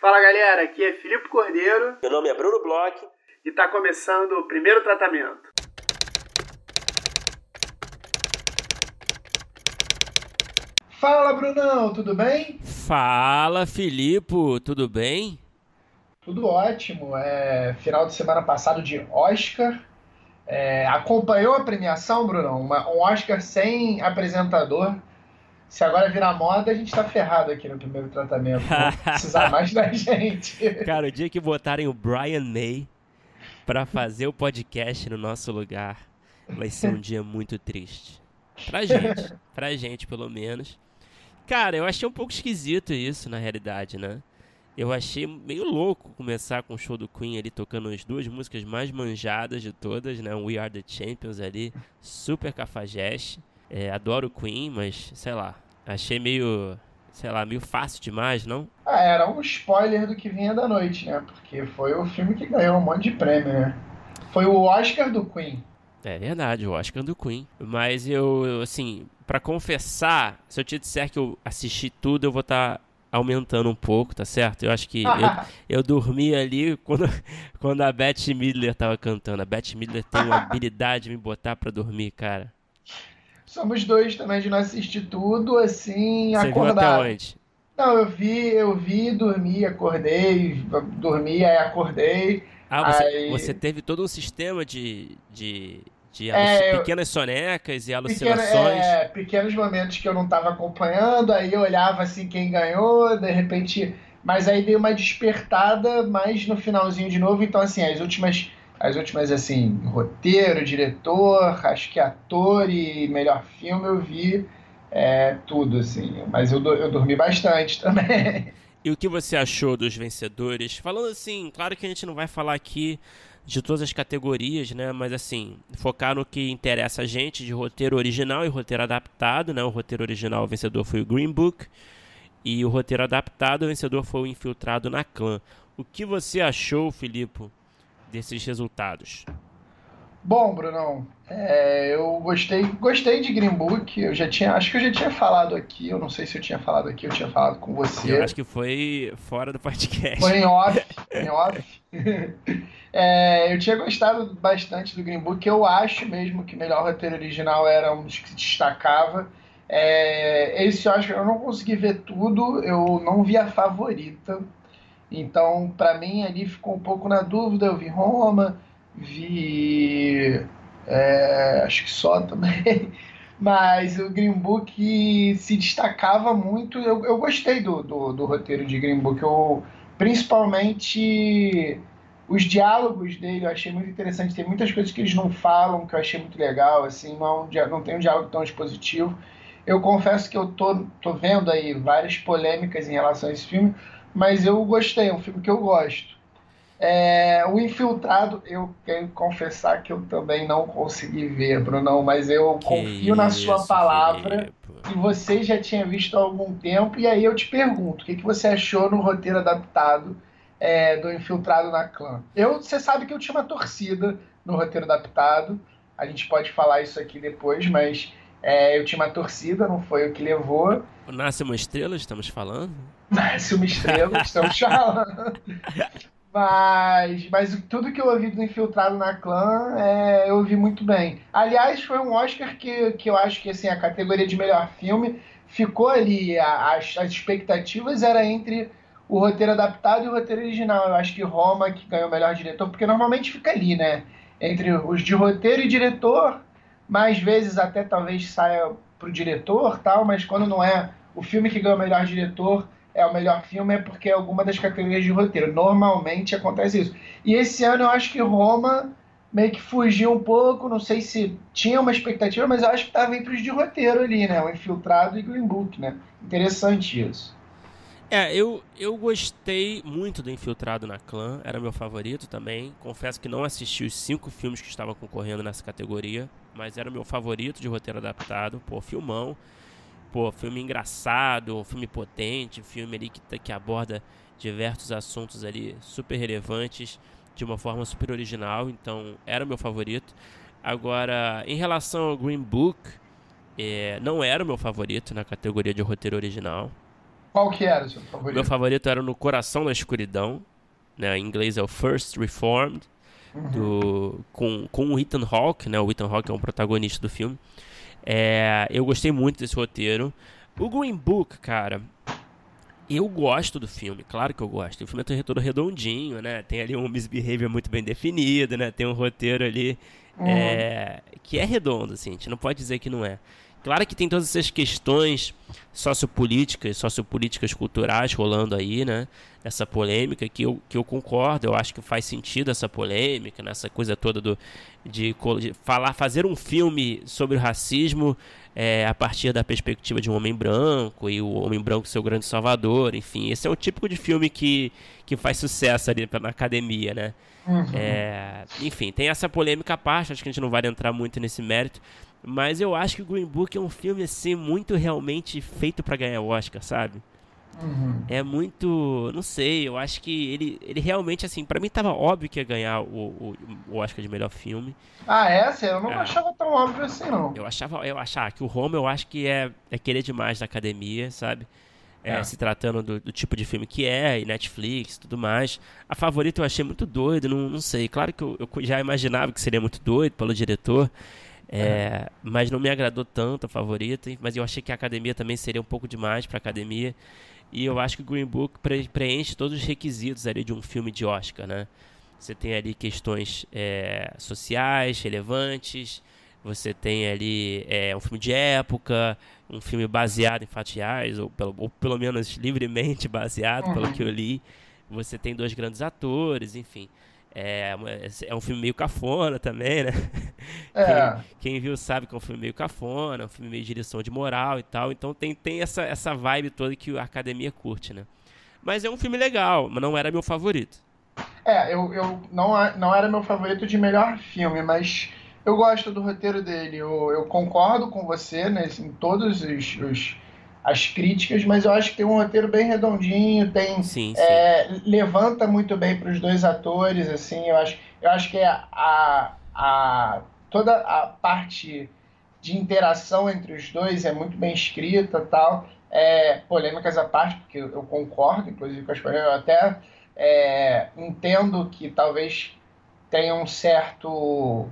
Fala galera, aqui é Filipe Cordeiro. Meu nome é Bruno Bloch. E está começando o primeiro tratamento. Fala Brunão, tudo bem? Fala Filipe, tudo bem? Tudo ótimo. É final de semana passado de Oscar. É, acompanhou a premiação, Brunão? Uma, um Oscar sem apresentador. Se agora virar moda, a gente tá ferrado aqui no primeiro tratamento. Não precisar mais da gente. Cara, o dia que botarem o Brian May para fazer o podcast no nosso lugar, vai ser um dia muito triste. Pra gente. Pra gente, pelo menos. Cara, eu achei um pouco esquisito isso, na realidade, né? Eu achei meio louco começar com o show do Queen ali tocando as duas músicas mais manjadas de todas, né? We Are the Champions ali, super cafajeste. É, adoro Queen, mas sei lá, achei meio, sei lá, meio fácil demais, não? Ah, era um spoiler do que vinha da noite, né? Porque foi o filme que ganhou um monte de prêmio, né? Foi o Oscar do Queen. É verdade, o Oscar do Queen. Mas eu, assim, para confessar, se eu te disser que eu assisti tudo, eu vou estar tá aumentando um pouco, tá certo? Eu acho que eu, eu dormi ali quando, quando a Beth Midler tava cantando. A Beth Midler tem uma habilidade de me botar para dormir, cara. Somos dois também de não assistir tudo, assim, Você acordado. Viu até onde? Não, eu vi, eu vi, dormi, acordei, dormi, aí acordei. Ah, você, aí... você teve todo um sistema de, de, de é, pequenas sonecas e alucinações. Pequena, é, pequenos momentos que eu não estava acompanhando, aí eu olhava assim quem ganhou, de repente. Mas aí dei uma despertada mais no finalzinho de novo, então assim, as últimas as últimas, assim, roteiro, diretor, acho que ator e melhor filme eu vi é, tudo, assim. Mas eu, eu dormi bastante também. E o que você achou dos vencedores? Falando assim, claro que a gente não vai falar aqui de todas as categorias, né? Mas assim, focar no que interessa a gente de roteiro original e roteiro adaptado, né? O roteiro original o vencedor foi o Green Book e o roteiro adaptado o vencedor foi o Infiltrado na Clã. O que você achou, Filipe, desses resultados? Bom, Brunão, é, eu gostei, gostei de Green Book. Eu já tinha, acho que eu já tinha falado aqui. Eu não sei se eu tinha falado aqui, eu tinha falado com você. Eu acho que foi fora do podcast. Foi em off, em off. é, eu tinha gostado bastante do Green Book. Eu acho mesmo que o melhor roteiro original era um dos que se destacava. É, esse eu acho que eu não consegui ver tudo. Eu não vi a favorita. Então, para mim, ali ficou um pouco na dúvida. Eu vi Roma, vi. É, acho que só também. Mas o Green Book se destacava muito. Eu, eu gostei do, do, do roteiro de Green Book. Eu, principalmente os diálogos dele eu achei muito interessante. Tem muitas coisas que eles não falam que eu achei muito legal. Assim, não, é não tem um diálogo tão expositivo. Eu confesso que eu tô, tô vendo aí várias polêmicas em relação a esse filme mas eu gostei, é um filme que eu gosto. É, o Infiltrado, eu quero confessar que eu também não consegui ver, Brunão, mas eu que confio na sua palavra que você já tinha visto há algum tempo, e aí eu te pergunto, o que, que você achou no roteiro adaptado é, do Infiltrado na Clã? Eu, você sabe que eu tinha uma torcida no roteiro adaptado, a gente pode falar isso aqui depois, mas é, eu tinha uma torcida, não foi o que levou. Nasce uma estrela, estamos falando? Nasce uma estrela, estamos falando. Mas, mas tudo que eu ouvi do Infiltrado na Clã, é, eu ouvi muito bem. Aliás, foi um Oscar que, que eu acho que assim, a categoria de melhor filme ficou ali. As, as expectativas era entre o roteiro adaptado e o roteiro original. Eu acho que Roma que ganhou o melhor diretor, porque normalmente fica ali, né? Entre os de roteiro e diretor, mais vezes até talvez saia pro diretor, tal, mas quando não é o filme que ganhou o melhor diretor, é o melhor filme é porque é alguma das categorias de roteiro. Normalmente acontece isso. E esse ano eu acho que Roma meio que fugiu um pouco, não sei se tinha uma expectativa, mas eu acho que estava entre os de roteiro ali, né? O Infiltrado e Green Book, né? Interessante isso. É, eu, eu gostei muito do Infiltrado na Clã, era meu favorito também. Confesso que não assisti os cinco filmes que estavam concorrendo nessa categoria, mas era meu favorito de roteiro adaptado. Pô, filmão pô, filme engraçado, filme potente, filme ali que, que aborda diversos assuntos ali super relevantes de uma forma super original, então era meu favorito. Agora, em relação ao Green Book, é, não era o meu favorito na categoria de roteiro original. Qual que era o seu favorito? Meu favorito era No Coração da Escuridão, né? Em inglês é o First Reformed, uhum. do, com, com o Ethan Hawke, né? O Ethan Hawke é um protagonista do filme. É, eu gostei muito desse roteiro. O Green Book, cara, eu gosto do filme, claro que eu gosto. O filme é todo redondinho, né? Tem ali um misbehavior muito bem definido, né? Tem um roteiro ali uhum. é, que é redondo, assim. A gente não pode dizer que não é. Claro que tem todas essas questões sociopolíticas, sociopolíticas culturais rolando aí, né? Essa polêmica que eu, que eu concordo, eu acho que faz sentido essa polêmica, nessa coisa toda do, de, de falar, fazer um filme sobre o racismo é, a partir da perspectiva de um homem branco e o homem branco seu grande salvador, enfim, esse é o típico de filme que, que faz sucesso ali na academia, né? Uhum. É, enfim, tem essa polêmica à parte, acho que a gente não vai entrar muito nesse mérito, mas eu acho que o Green Book é um filme assim muito realmente feito para ganhar o Oscar, sabe? Uhum. É muito. Não sei, eu acho que ele, ele realmente, assim, para mim tava óbvio que ia ganhar o, o, o Oscar de melhor filme. Ah, é? Assim, eu não é. achava tão óbvio assim, não. Eu achava, eu achava que o Roma eu acho que é, é querer demais da academia, sabe? É, é. Se tratando do, do, tipo de filme que é, e Netflix tudo mais. A favorita eu achei muito doido, não, não sei. Claro que eu, eu já imaginava que seria muito doido pelo diretor. É, mas não me agradou tanto a favorita, mas eu achei que a academia também seria um pouco demais para academia. E eu acho que o Green Book pre preenche todos os requisitos ali de um filme de Oscar, né? Você tem ali questões é, sociais relevantes, você tem ali é, um filme de época, um filme baseado em fatos reais, ou pelo, ou pelo menos livremente baseado, uhum. pelo que eu li. Você tem dois grandes atores, enfim. É, é um filme meio cafona também, né? É. Quem, quem, viu sabe que é um filme meio cafona, um filme meio de direção de moral e tal. Então tem, tem essa, essa vibe toda que a academia curte, né? Mas é um filme legal, mas não era meu favorito. É, eu, eu não, não era meu favorito de melhor filme, mas eu gosto do roteiro dele. Eu, eu concordo com você né, em todos os, os as críticas, mas eu acho que tem um roteiro bem redondinho, tem sim, é, sim. levanta muito bem para os dois atores, assim, eu acho, eu acho que é a, a toda a parte de interação entre os dois é muito bem escrita, tal, é, polêmicas à parte, porque eu concordo, inclusive com as polêmicas, eu até é, entendo que talvez tenha um certo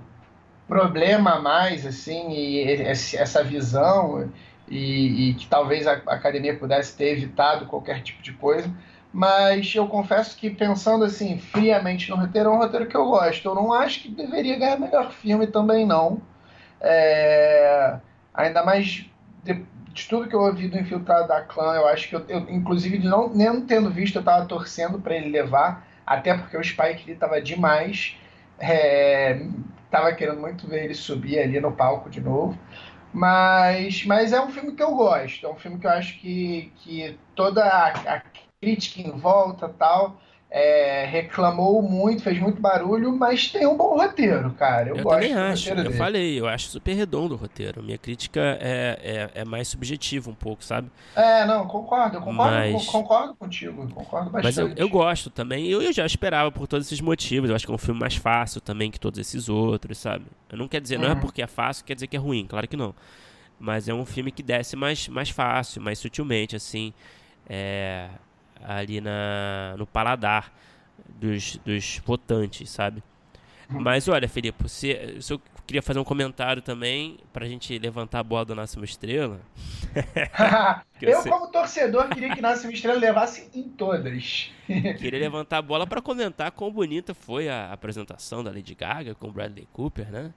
problema a mais, assim, e essa visão e, e que talvez a, academia pudesse ter evitado qualquer tipo de coisa. Mas eu confesso que pensando assim, friamente no roteiro, é um roteiro que eu gosto. Eu não acho que deveria ganhar melhor filme também, não. É... Ainda mais de, de, tudo que eu ouvi do Infiltrado da Clã, eu acho que eu, eu inclusive, não, nem tendo visto, eu tava torcendo para ele levar, até porque o Spike Lee tava demais. É... Tava querendo muito ver ele subir ali no palco de novo. Mas, mas é um filme que eu gosto. É um filme que eu acho que, que toda a, a crítica em volta tal é, reclamou muito, fez muito barulho, mas tem um bom roteiro, cara. Eu, eu gosto também acho. Eu dele. falei, eu acho super redondo o roteiro. Minha crítica é, é, é, mais subjetiva um pouco, sabe? É, não, concordo. Eu concordo, mas... concordo contigo. Concordo bastante. Mas eu, eu gosto também. Eu, eu já esperava por todos esses motivos. Eu acho que é um filme mais fácil também que todos esses outros, sabe? Eu não quer dizer, uhum. não é uhum. porque é fácil, quer dizer que é ruim. Claro que não. Mas é um filme que desce mais, mais fácil, mais sutilmente, assim. É, ali na, no paladar dos, dos votantes, sabe? Mas olha, Felipe, você, se eu queria fazer um comentário também pra gente levantar a bola do Nasce uma Estrela. eu, como torcedor, queria que Nasce uma Estrela levasse em todas. queria levantar a bola para comentar quão bonita foi a apresentação da Lady Gaga com o Bradley Cooper, né?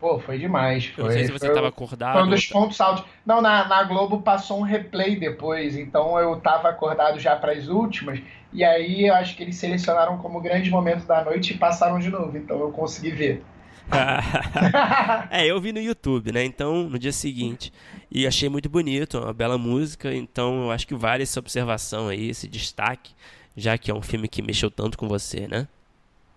Pô, foi demais. Foi, não sei se você estava acordado. Foi um dos pontos altos. Não, na, na Globo passou um replay depois, então eu estava acordado já para as últimas. E aí eu acho que eles selecionaram como grande momento da noite e passaram de novo, então eu consegui ver. é, eu vi no YouTube, né? Então, no dia seguinte. E achei muito bonito, uma bela música. Então, eu acho que vale essa observação aí, esse destaque, já que é um filme que mexeu tanto com você, né?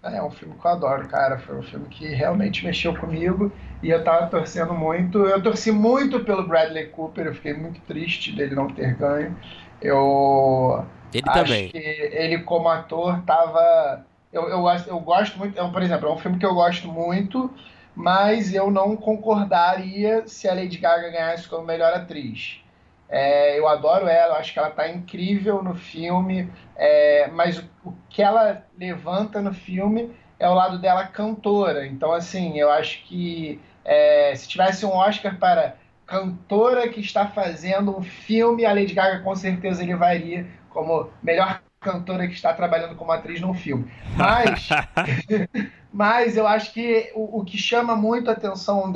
É um filme que eu adoro, cara. Foi um filme que realmente mexeu comigo e eu tava torcendo muito. Eu torci muito pelo Bradley Cooper, eu fiquei muito triste dele não ter ganho. Eu ele acho também. que ele como ator tava eu, eu, eu gosto muito, é, por exemplo, é um filme que eu gosto muito, mas eu não concordaria se a Lady Gaga ganhasse como melhor atriz. É, eu adoro ela, eu acho que ela está incrível no filme, é, mas o, o, que ela levanta no filme é o lado dela cantora. Então, assim, eu acho que é, se tivesse um Oscar para cantora que está fazendo um filme, a Lady Gaga com certeza ele varia como melhor cantora que está trabalhando como atriz num filme. Mas, mas eu acho que o, o que chama muito a atenção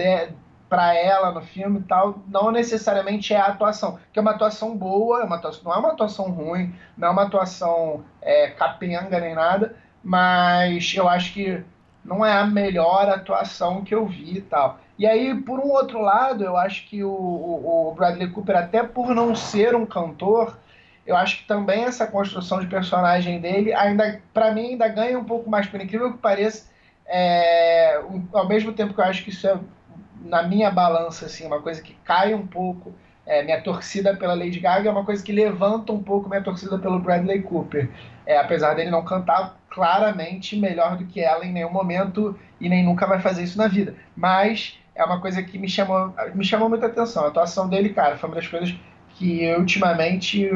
para ela no filme tal, não necessariamente é a atuação, que é uma atuação boa, é uma atuação, não é uma atuação ruim, não é uma atuação é, capenga nem nada, mas eu acho que não é a melhor atuação que eu vi e tal. E aí, por um outro lado, eu acho que o, o, o Bradley Cooper, até por não ser um cantor, eu acho que também essa construção de personagem dele, ainda para mim, ainda ganha um pouco mais, por incrível que pareça, é, ao mesmo tempo que eu acho que isso é, na minha balança, assim, uma coisa que cai um pouco, é, minha torcida pela Lady Gaga é uma coisa que levanta um pouco minha torcida pelo Bradley Cooper. É, apesar dele não cantar claramente melhor do que ela em nenhum momento e nem nunca vai fazer isso na vida. Mas é uma coisa que me chamou, me chamou muita atenção. A atuação dele, cara, foi uma das coisas que ultimamente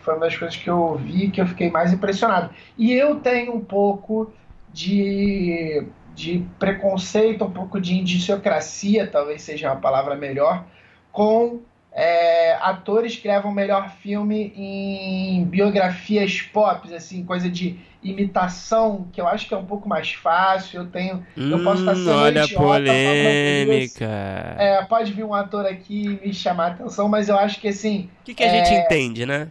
foi uma das coisas que eu vi que eu fiquei mais impressionado. E eu tenho um pouco de, de preconceito, um pouco de indiciocracia, talvez seja uma palavra melhor, com é, atores que levam melhor filme em biografias pop, assim, coisa de imitação, que eu acho que é um pouco mais fácil. Eu tenho. Hum, eu posso estar sendo olha idiota, a polêmica. É, pode vir um ator aqui me chamar a atenção, mas eu acho que assim. O que, que a é... gente entende, né?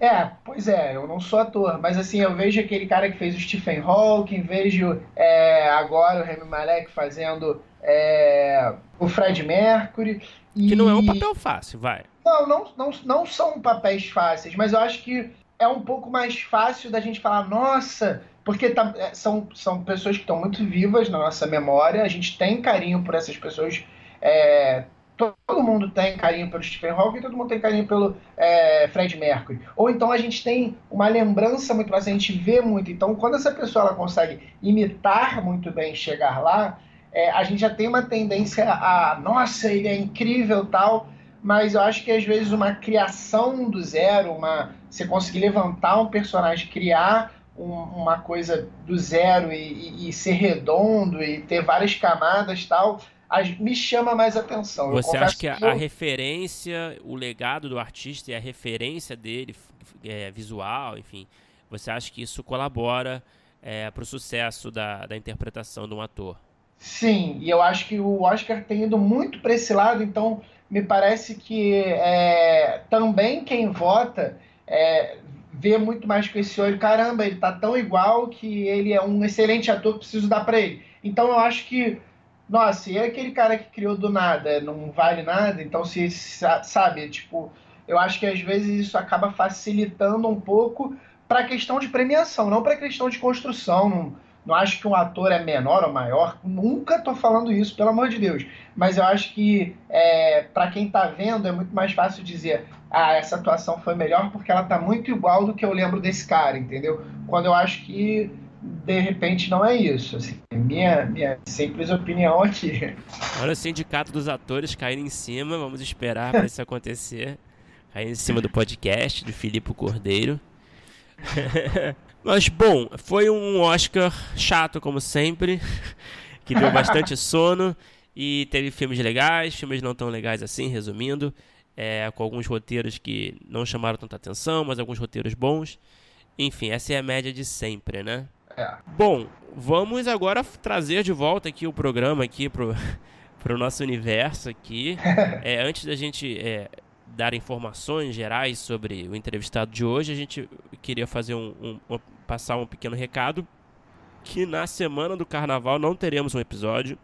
É, pois é, eu não sou ator, mas assim, eu vejo aquele cara que fez o Stephen Hawking, vejo é, agora o Remy Malek fazendo é, o Fred Mercury. E... Que não é um papel fácil, vai. Não, não, não, não são papéis fáceis, mas eu acho que é um pouco mais fácil da gente falar, nossa, porque tá, é, são, são pessoas que estão muito vivas na nossa memória, a gente tem carinho por essas pessoas. É, todo mundo tem carinho pelo Stephen Hawking, todo mundo tem carinho pelo é, Fred Mercury. Ou então a gente tem uma lembrança muito mais, a gente vê muito. Então, quando essa pessoa ela consegue imitar muito bem, chegar lá, é, a gente já tem uma tendência a, nossa, ele é incrível tal, mas eu acho que às vezes uma criação do zero, uma você conseguir levantar um personagem, criar um, uma coisa do zero e, e, e, ser redondo e ter várias camadas tal, me chama mais atenção. Você acha que a, eu... a, referência, o legado do artista e a referência dele, é, visual, enfim, você acha que isso colabora é, para o sucesso da, da interpretação de um ator? Sim, e eu acho que o Oscar tem ido muito para esse lado, então me parece que é, também quem vota é, vê muito mais com esse olho, caramba, ele tá tão igual que ele é um excelente ator, preciso dar para ele. Então eu acho que nossa, e aquele cara que criou do nada não vale nada, então se sabe, tipo, eu acho que às vezes isso acaba facilitando um pouco para a questão de premiação, não para a questão de construção. Não, não acho que um ator é menor ou maior, nunca estou falando isso, pelo amor de Deus. Mas eu acho que é, para quem está vendo é muito mais fácil dizer, ah, essa atuação foi melhor porque ela está muito igual do que eu lembro desse cara, entendeu? Quando eu acho que de repente não é isso. Assim, minha, minha simples opinião aqui. Olha o sindicato dos atores caindo em cima, vamos esperar para isso acontecer. Caindo em cima do podcast do Filipe Cordeiro. Mas bom, foi um Oscar chato como sempre, que deu bastante sono e teve filmes legais, filmes não tão legais assim, resumindo, é, com alguns roteiros que não chamaram tanta atenção, mas alguns roteiros bons. Enfim, essa é a média de sempre, né? É. Bom, vamos agora trazer de volta aqui o programa aqui pro, pro nosso universo aqui. É, antes da gente é, dar informações gerais sobre o entrevistado de hoje, a gente queria fazer um, um, um, passar um pequeno recado que na semana do carnaval não teremos um episódio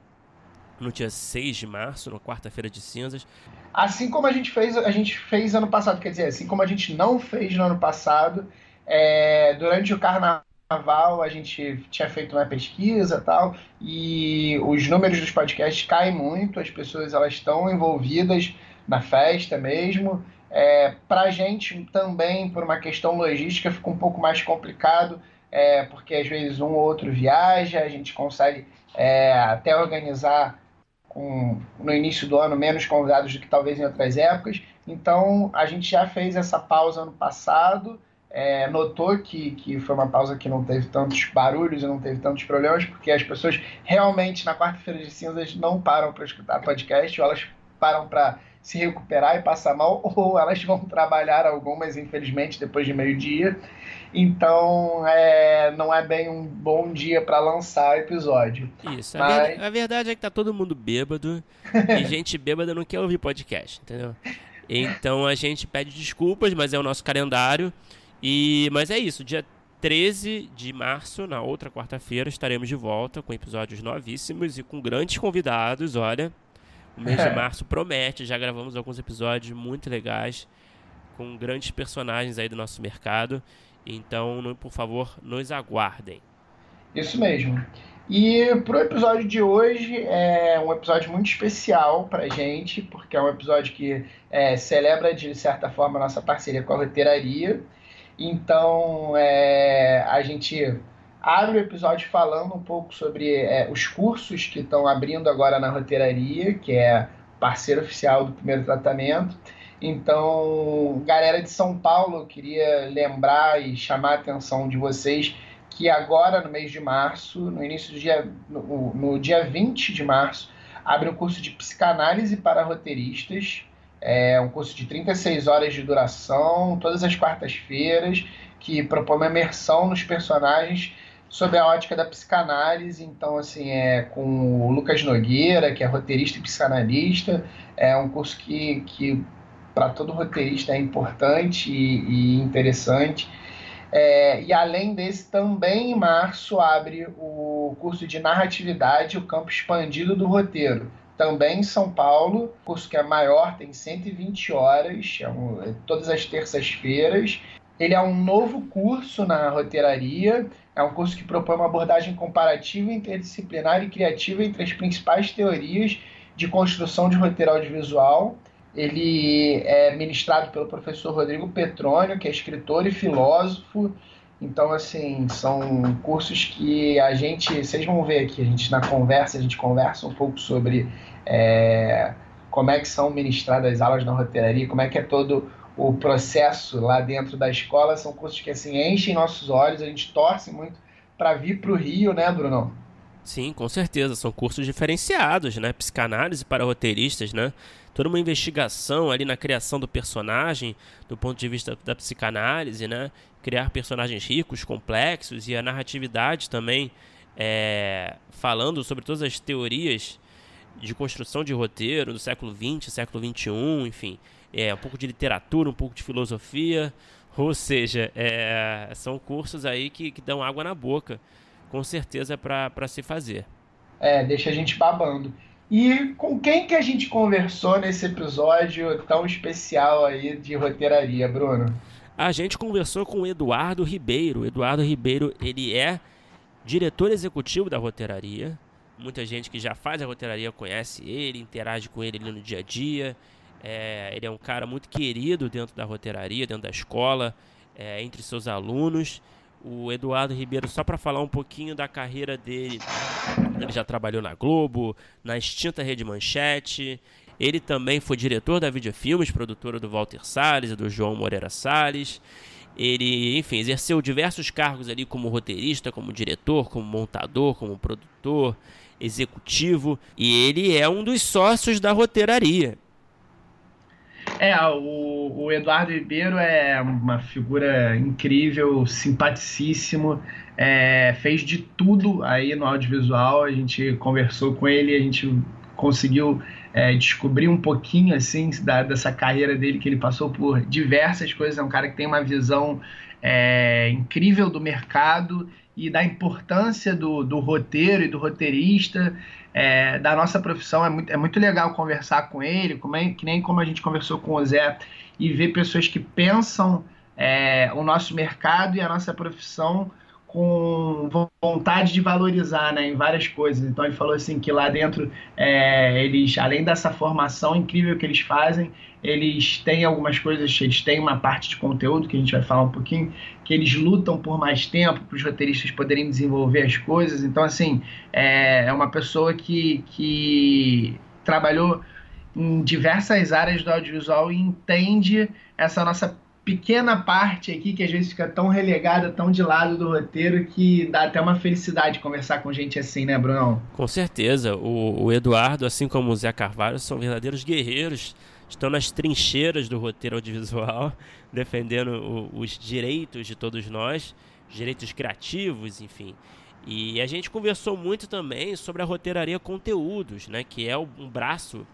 no dia 6 de março, na quarta-feira de cinzas. Assim como a gente fez, a gente fez ano passado, quer dizer, assim como a gente não fez no ano passado, é, durante o carnaval carnaval a gente tinha feito uma pesquisa tal e os números dos podcasts caem muito, as pessoas elas estão envolvidas na festa mesmo. É, Para a gente também, por uma questão logística, fica um pouco mais complicado, é, porque às vezes um ou outro viaja, a gente consegue é, até organizar com, no início do ano menos convidados do que talvez em outras épocas, Então, a gente já fez essa pausa ano passado, é, notou que, que foi uma pausa que não teve tantos barulhos e não teve tantos problemas, porque as pessoas realmente, na quarta-feira de cinzas, não param para escutar podcast, ou elas param para se recuperar e passar mal, ou elas vão trabalhar algumas, infelizmente, depois de meio-dia. Então, é, não é bem um bom dia para lançar episódio. Isso. Mas... A, a, verdade é que tá todo mundo bêbado e gente bêbada não quer ouvir podcast, entendeu? Então a gente pede desculpas, mas é o nosso calendário. E mas é isso, dia 13 de março, na outra quarta-feira, estaremos de volta com episódios novíssimos e com grandes convidados. Olha, o mês de março promete. Já gravamos alguns episódios muito legais com grandes personagens aí do nosso mercado. Então, por favor, nos aguardem. Isso mesmo. E pro episódio de hoje é um episódio muito especial pra gente, porque é um episódio que é, celebra de certa forma a nossa parceria com a roteiraria. Então é, a gente abre o episódio falando um pouco sobre é, os cursos que estão abrindo agora na roteiraria, que é parceiro oficial do primeiro tratamento. Então, galera de São Paulo, queria lembrar e chamar a atenção de vocês que agora, no mês de março, no início do dia, no, no dia 20 de março, abre um curso de psicanálise para roteiristas. É um curso de 36 horas de duração, todas as quartas-feiras, que propõe uma imersão nos personagens sob a ótica da psicanálise. Então, assim, é com o Lucas Nogueira, que é roteirista e psicanalista. É um curso que, que para todo roteirista é importante e, e interessante. É, e além desse, também em março abre o curso de narratividade, o campo expandido do roteiro. Também em São Paulo, curso que é maior, tem 120 horas, é um, é todas as terças-feiras. Ele é um novo curso na roteiraria, é um curso que propõe uma abordagem comparativa, interdisciplinar e criativa entre as principais teorias de construção de roteiro audiovisual ele é ministrado pelo professor Rodrigo Petrônio, que é escritor e filósofo. Então, assim, são cursos que a gente, vocês vão ver aqui, a gente na conversa, a gente conversa um pouco sobre é, como é que são ministradas as aulas na roteiraria, como é que é todo o processo lá dentro da escola. São cursos que, assim, enchem nossos olhos, a gente torce muito para vir para o Rio, né, Bruno? Sim, com certeza. São cursos diferenciados, né? Psicanálise para roteiristas, né? toda uma investigação ali na criação do personagem, do ponto de vista da psicanálise, né? Criar personagens ricos, complexos e a narratividade também, é, falando sobre todas as teorias de construção de roteiro do século XX, século XXI, enfim, é, um pouco de literatura, um pouco de filosofia, ou seja, é, são cursos aí que, que dão água na boca, com certeza para se fazer. É, deixa a gente babando. E com quem que a gente conversou nesse episódio tão especial aí de roteiraria, Bruno? A gente conversou com o Eduardo Ribeiro. Eduardo Ribeiro, ele é diretor executivo da roteiraria. Muita gente que já faz a roteiraria conhece ele, interage com ele no dia a dia. É, ele é um cara muito querido dentro da roteiraria, dentro da escola, é, entre seus alunos o Eduardo Ribeiro, só para falar um pouquinho da carreira dele. Ele já trabalhou na Globo, na extinta Rede Manchete. Ele também foi diretor da Videofilmes, produtora do Walter Salles e do João Moreira Salles. Ele, enfim, exerceu diversos cargos ali como roteirista, como diretor, como montador, como produtor, executivo. E ele é um dos sócios da roteiraria. É, o, o, Eduardo Ribeiro é uma figura incrível, simpaticíssimo, é, fez de tudo aí no audiovisual. A gente conversou com ele, a gente conseguiu é, descobrir um pouquinho assim da, dessa carreira dele, que ele passou por diversas coisas. É um cara que tem uma visão é, incrível do mercado e da importância do, do roteiro e do roteirista é, da nossa profissão. É muito, é muito legal conversar com ele, como é, que nem como a gente conversou com o Zé, e ver pessoas que pensam é, o nosso mercado e a nossa profissão com vontade de valorizar né, em várias coisas. Então ele falou assim que lá dentro é, eles, além dessa formação incrível que eles fazem, eles têm algumas coisas, eles têm uma parte de conteúdo que a gente vai falar um pouquinho, que eles lutam por mais tempo para os roteiristas poderem desenvolver as coisas. Então assim é, é uma pessoa que, que trabalhou em diversas áreas do audiovisual e entende essa nossa pequena parte aqui que às vezes fica tão relegada, tão de lado do roteiro que dá até uma felicidade conversar com gente assim, né, Bruno? Com certeza. O, o Eduardo, assim como o Zé Carvalho, são verdadeiros guerreiros. Estão nas trincheiras do roteiro audiovisual, defendendo o, os direitos de todos nós, direitos criativos, enfim. E a gente conversou muito também sobre a roteiraria conteúdos, né, que é um braço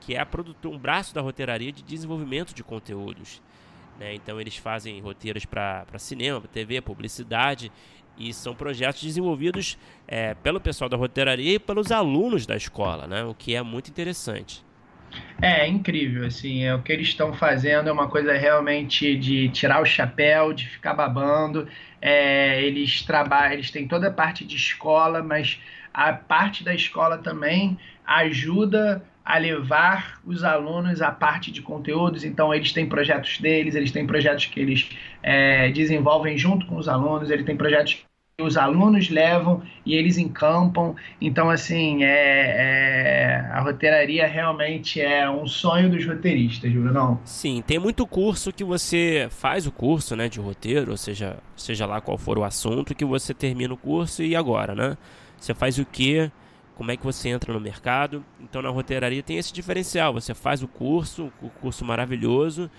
que é produtor, um braço da roteiraria de desenvolvimento de conteúdos. Né? Então eles fazem roteiros para cinema, TV, publicidade e são projetos desenvolvidos é, pelo pessoal da roteiraria e pelos alunos da escola, né? o que é muito interessante. É, é incrível, assim, é, o que eles estão fazendo é uma coisa realmente de tirar o chapéu, de ficar babando. É, eles trabalham, eles têm toda a parte de escola, mas a parte da escola também ajuda a levar os alunos à parte de conteúdos. Então, eles têm projetos deles, eles têm projetos que eles é, desenvolvem junto com os alunos, eles têm projetos que os alunos levam e eles encampam. Então, assim, é, é, a roteiraria realmente é um sonho dos roteiristas, não? Sim, tem muito curso que você faz o curso né, de roteiro, ou seja, seja lá qual for o assunto, que você termina o curso e agora, né? Você faz o que? Como é que você entra no mercado. Então na roteiraria tem esse diferencial. Você faz o curso, o curso maravilhoso,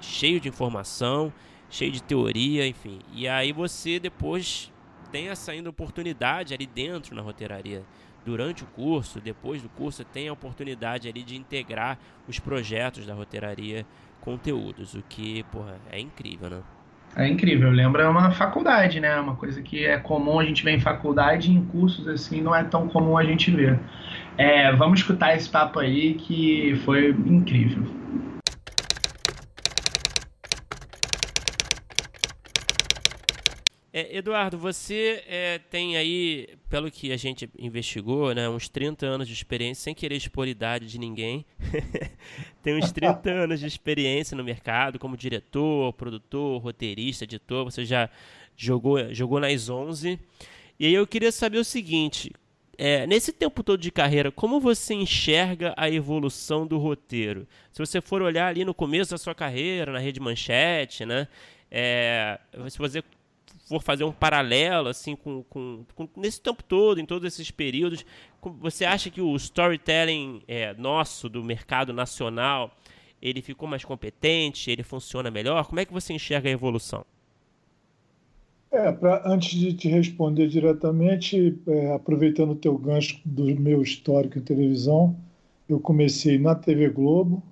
cheio de informação, cheio de teoria, enfim. E aí você depois tem essa ainda oportunidade ali dentro na roteiraria. Durante o curso, depois do curso, tem a oportunidade ali de integrar os projetos da roteiraria conteúdos, o que, porra, é incrível, né? É incrível, lembra uma faculdade, né? Uma coisa que é comum a gente ver em faculdade e em cursos assim não é tão comum a gente ver. É, vamos escutar esse papo aí que foi incrível. É, Eduardo, você é, tem aí, pelo que a gente investigou, né, uns 30 anos de experiência, sem querer expor idade de ninguém. tem uns 30 anos de experiência no mercado como diretor, produtor, roteirista, editor. Você já jogou, jogou nas 11. E aí eu queria saber o seguinte: é, nesse tempo todo de carreira, como você enxerga a evolução do roteiro? Se você for olhar ali no começo da sua carreira, na Rede Manchete, né? É, se você for fazer um paralelo assim com, com, com, nesse tempo todo, em todos esses períodos, você acha que o storytelling é, nosso do mercado nacional ele ficou mais competente, ele funciona melhor? Como é que você enxerga a evolução? É, pra, antes de te responder diretamente, é, aproveitando o teu gancho do meu histórico em televisão, eu comecei na TV Globo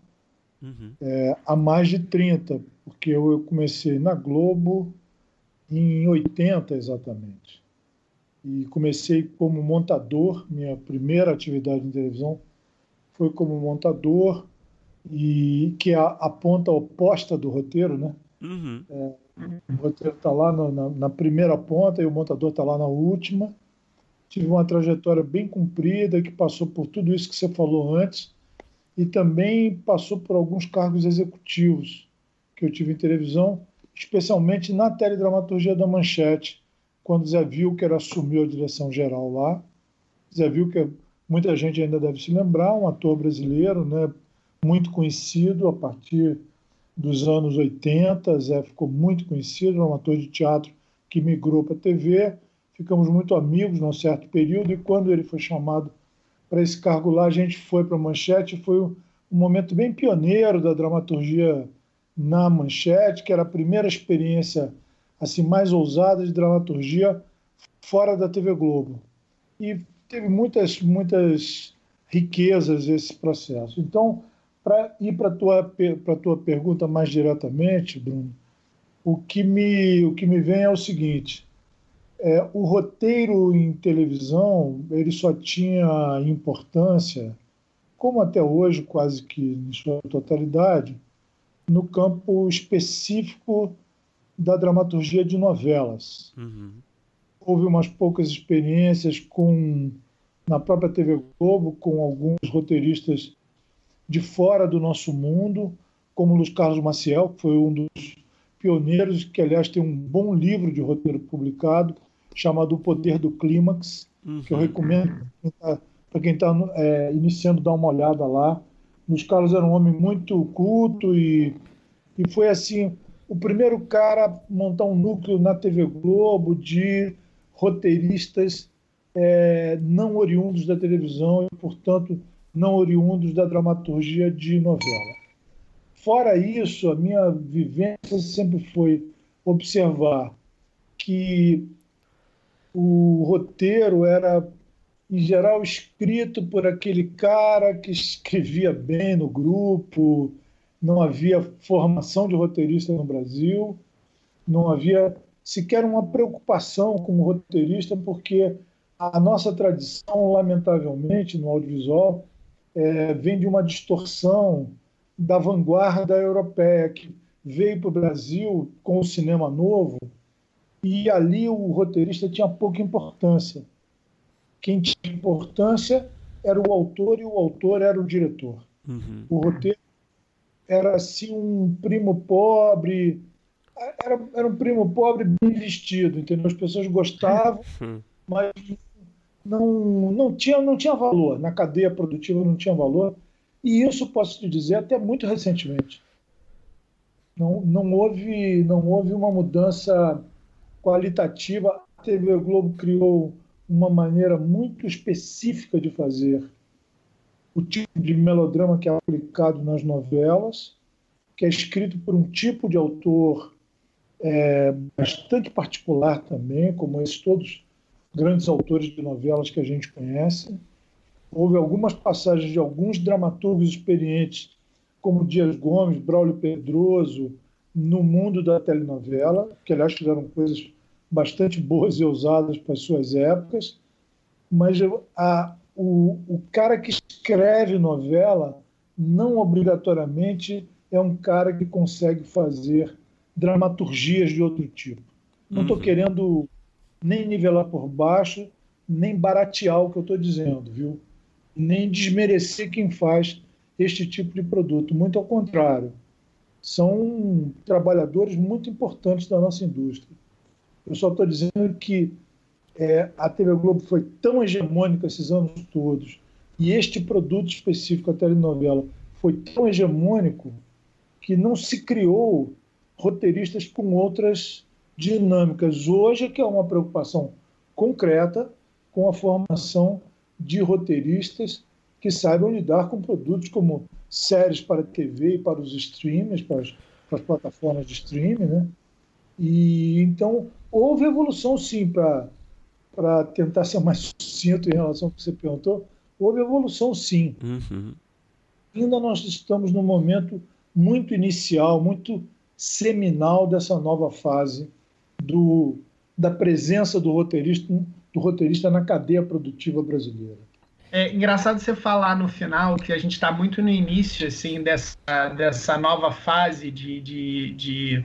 uhum. é, há mais de 30, porque eu, eu comecei na Globo, em 80 exatamente. E comecei como montador, minha primeira atividade em televisão foi como montador, e que é a, a ponta oposta do roteiro, né? Uhum. É, o roteiro está lá no, na, na, primeira ponta e o montador está lá na última. Tive uma trajetória bem comprida que passou por tudo isso que você falou antes e também passou por alguns cargos executivos que eu tive em televisão especialmente na teledramaturgia da Manchete, quando Zé Wilker assumiu a direção geral lá. Zé Wilker, muita gente ainda deve se lembrar, um ator brasileiro, né, muito conhecido a partir dos anos 80. Zé ficou muito conhecido, um ator de teatro que migrou para a TV. Ficamos muito amigos num certo período e quando ele foi chamado para esse cargo lá, a gente foi para a Manchete. Foi um momento bem pioneiro da dramaturgia na Manchete, que era a primeira experiência assim mais ousada de dramaturgia fora da TV Globo. E teve muitas muitas riquezas esse processo. Então, para ir para a tua, para tua pergunta mais diretamente, Bruno, o que me, o que me vem é o seguinte, é, o roteiro em televisão ele só tinha importância, como até hoje quase que em sua totalidade, no campo específico da dramaturgia de novelas. Uhum. Houve umas poucas experiências com na própria TV Globo com alguns roteiristas de fora do nosso mundo, como Luiz Carlos Maciel, que foi um dos pioneiros, que aliás tem um bom livro de roteiro publicado chamado O Poder do Clímax, uhum. que eu recomendo para quem está tá, é, iniciando dar uma olhada lá Luiz Carlos era um homem muito culto e, e foi assim o primeiro cara a montar um núcleo na TV Globo de roteiristas é, não oriundos da televisão e, portanto, não oriundos da dramaturgia de novela. Fora isso, a minha vivência sempre foi observar que o roteiro era, em geral, escrito por aquele cara que escrevia bem no grupo, não havia formação de roteirista no Brasil, não havia sequer uma preocupação como roteirista, porque a nossa tradição, lamentavelmente, no audiovisual, é, vem de uma distorção da vanguarda europeia, que veio para o Brasil com o cinema novo, e ali o roteirista tinha pouca importância. Quem tinha importância era o autor e o autor era o diretor. Uhum. O roteiro era assim um primo pobre, era, era um primo pobre bem vestido, entendeu? As pessoas gostavam, hum. mas não, não, tinha, não tinha valor. Na cadeia produtiva não tinha valor. E isso posso te dizer até muito recentemente. Não, não, houve, não houve uma mudança qualitativa. A TV Globo criou uma maneira muito específica de fazer o tipo de melodrama que é aplicado nas novelas, que é escrito por um tipo de autor é, bastante particular também, como esses todos grandes autores de novelas que a gente conhece. Houve algumas passagens de alguns dramaturgos experientes, como Dias Gomes, Braulio Pedroso, no mundo da telenovela, que aliás fizeram coisas bastante boas e ousadas para as suas épocas, mas a, o, o cara que escreve novela não obrigatoriamente é um cara que consegue fazer dramaturgias de outro tipo. Não estou uhum. querendo nem nivelar por baixo, nem baratear o que eu estou dizendo, viu? Nem desmerecer quem faz este tipo de produto. Muito ao contrário. São trabalhadores muito importantes da nossa indústria. Eu só estou dizendo que é, a TV Globo foi tão hegemônica esses anos todos, e este produto específico, a telenovela, foi tão hegemônico que não se criou roteiristas com outras dinâmicas. Hoje é que é uma preocupação concreta com a formação de roteiristas que saibam lidar com produtos como séries para TV e para os streams, para para as plataformas de streaming, né? E então houve evolução sim para para tentar ser mais sucinto em relação ao que você perguntou, houve evolução sim. Uhum. Ainda nós estamos num momento muito inicial, muito seminal dessa nova fase do, da presença do roteirista, do roteirista na cadeia produtiva brasileira. É engraçado você falar no final que a gente está muito no início assim dessa, dessa nova fase de, de, de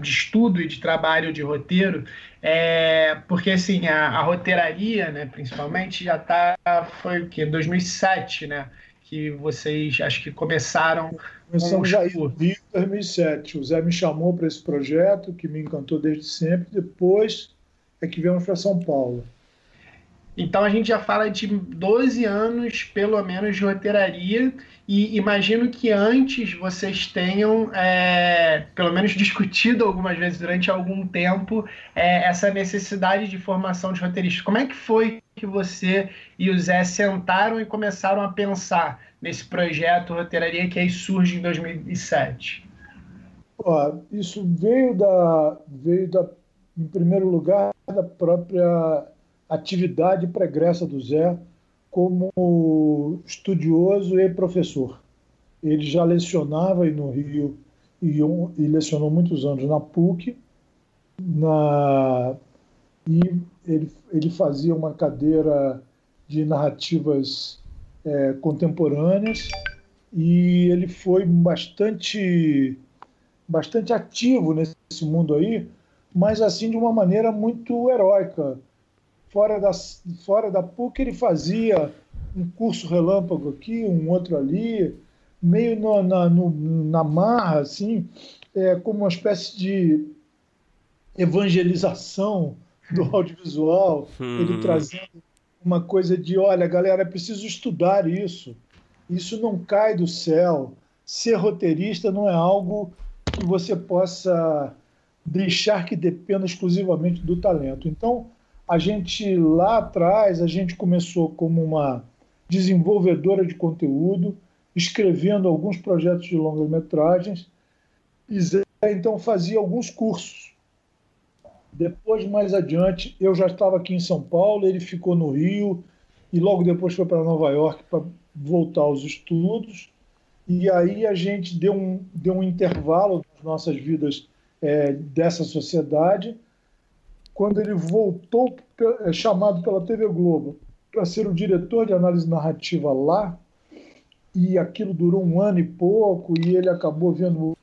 de estudo e de trabalho de roteiro, é, porque assim, a, a roteiraria, né, principalmente, já está, foi o quê? 2007, né? Que vocês acho que começaram. Começamos já em 2007. O Zé me chamou para esse projeto, que me encantou desde sempre. Depois é que viemos para São Paulo. Então a gente já fala de 12 anos, pelo menos, de roteiraria, e imagino que antes vocês tenham, é, pelo menos, discutido algumas vezes durante algum tempo é, essa necessidade de formação de roteiristas. Como é que foi que você e o Zé sentaram e começaram a pensar nesse projeto Roteiraria que aí surge em 2007? Ó, isso veio da, veio da, em primeiro lugar, da própria atividade pregressa do Zé como estudioso e professor. Ele já lecionava aí no Rio e, e lecionou muitos anos na PUC, na, e ele, ele fazia uma cadeira de narrativas é, contemporâneas e ele foi bastante bastante ativo nesse mundo aí, mas assim de uma maneira muito heróica fora da, fora da PUC ele fazia um curso relâmpago aqui, um outro ali, meio no, na, no, na marra, assim, é, como uma espécie de evangelização do audiovisual, hum. ele trazendo uma coisa de, olha, galera, é preciso estudar isso. Isso não cai do céu. Ser roteirista não é algo que você possa deixar que dependa exclusivamente do talento. Então, a gente lá atrás, a gente começou como uma desenvolvedora de conteúdo, escrevendo alguns projetos de longas metragens, e Zé então fazia alguns cursos. Depois, mais adiante, eu já estava aqui em São Paulo, ele ficou no Rio, e logo depois foi para Nova York para voltar aos estudos. E aí a gente deu um, deu um intervalo nas nossas vidas é, dessa sociedade. Quando ele voltou, é, chamado pela TV Globo, para ser o diretor de análise narrativa lá, e aquilo durou um ano e pouco, e ele acabou vendo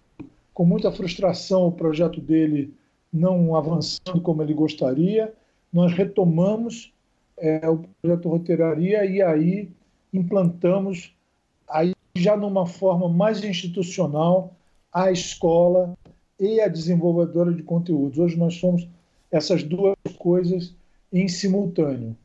com muita frustração o projeto dele não avançando como ele gostaria. Nós retomamos é, o projeto Roteiraria e aí implantamos, aí já numa forma mais institucional, a escola e a desenvolvedora de conteúdos. Hoje nós somos essas duas coisas em simultâneo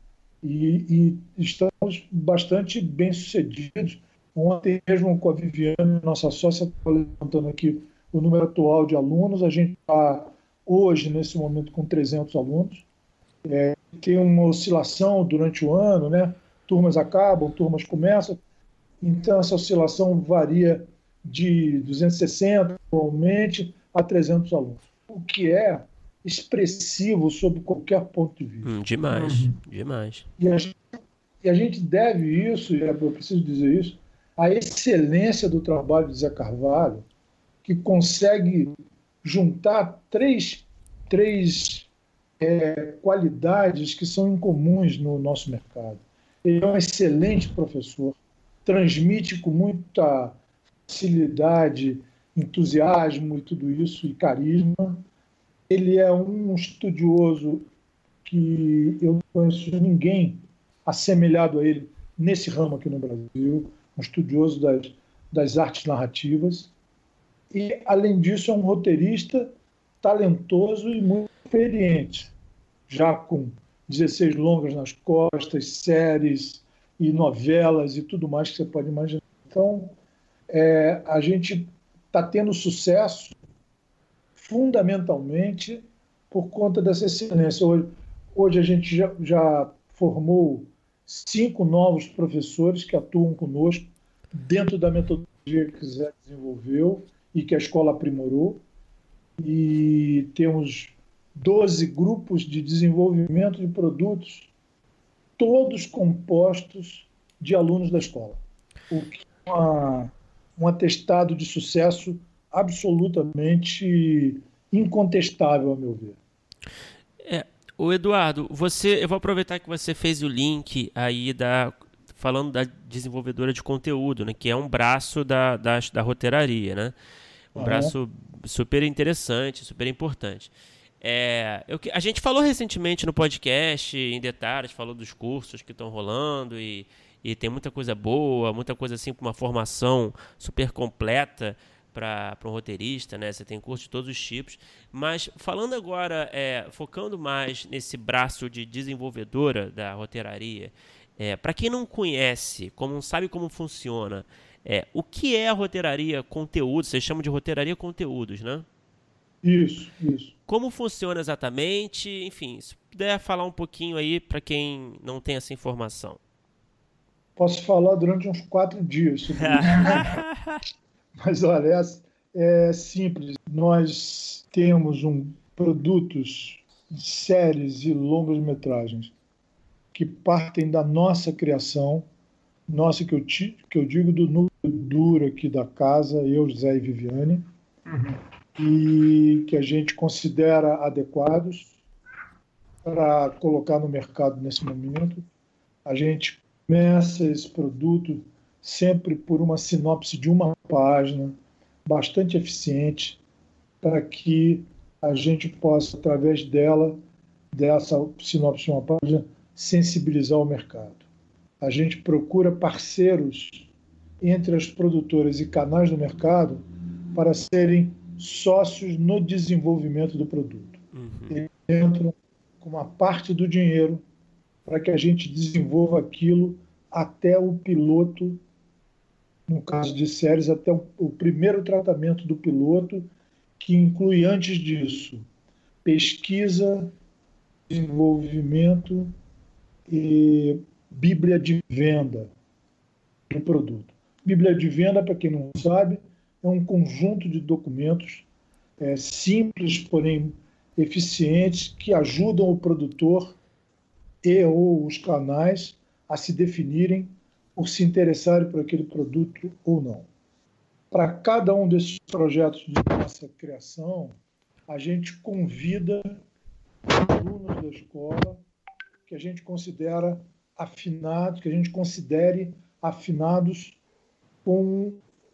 e, e estamos bastante bem sucedidos. Ontem mesmo com a Viviane, nossa sócia, estava levantando aqui o número atual de alunos. A gente está hoje, nesse momento, com 300 alunos. É, tem uma oscilação durante o ano, né? Turmas acabam, turmas começam. Então, essa oscilação varia de 260 atualmente a 300 alunos, o que é expressivo sob qualquer ponto de vista. Hum, demais, uhum. demais. E a, gente, e a, gente, deve isso, e eu preciso dizer isso, à excelência do trabalho de Zé Carvalho, que consegue juntar três, três é, qualidades que são incomuns no nosso mercado. Ele é um excelente professor, transmite com muita facilidade, entusiasmo e tudo isso, e carisma. Ele é um estudioso que eu não conheço ninguém assemelhado a ele nesse ramo aqui no Brasil, um estudioso das, das artes narrativas. E, além disso, é um roteirista talentoso e muito experiente, já com 16 longas nas costas, séries e novelas e tudo mais que você pode imaginar. Então, é, a gente está tendo sucesso fundamentalmente por conta dessa excelência. Hoje, hoje a gente já, já formou cinco novos professores que atuam conosco dentro da metodologia que Zé desenvolveu e que a escola aprimorou. E temos 12 grupos de desenvolvimento de produtos, todos compostos de alunos da escola. O que é um atestado de sucesso absolutamente incontestável, a meu ver. É, o Eduardo, você, eu vou aproveitar que você fez o link aí da falando da desenvolvedora de conteúdo, né, que é um braço da, da, da roteiraria, né? Um braço super interessante, super importante. É, eu, a gente falou recentemente no podcast, em detalhes, falou dos cursos que estão rolando e, e tem muita coisa boa, muita coisa assim com uma formação super completa para um roteirista, né? Você tem curso de todos os tipos. Mas falando agora, é, focando mais nesse braço de desenvolvedora da roteiraria, é, para quem não conhece, como não sabe como funciona, é, o que é a roteiraria conteúdo? Vocês chamam de roteiraria conteúdos, né? Isso, isso. Como funciona exatamente? Enfim, se puder falar um pouquinho aí para quem não tem essa informação. Posso falar durante uns quatro dias sobre isso. Mas olha, é, é simples. Nós temos um produtos, séries e longas metragens que partem da nossa criação nossa que eu, que eu digo do núcleo duro aqui da casa, eu, Zé e Viviane, uhum. e que a gente considera adequados para colocar no mercado nesse momento. A gente começa esse produto sempre por uma sinopse de uma página, bastante eficiente, para que a gente possa, através dela, dessa sinopse de uma página, sensibilizar o mercado a gente procura parceiros entre as produtoras e canais do mercado para serem sócios no desenvolvimento do produto. Uhum. Eles entram com uma parte do dinheiro para que a gente desenvolva aquilo até o piloto no caso de séries, até o, primeiro tratamento do piloto, que inclui, antes disso, pesquisa, desenvolvimento e bíblia de venda do produto. Bíblia de venda, para quem não sabe, é um conjunto de documentos é, simples, porém eficientes, que ajudam o produtor e ou os canais a se definirem por se interessarem por aquele produto ou não. Para cada um desses projetos de nossa criação, a gente convida alunos da escola que a gente considera afinados, que a gente considere afinados com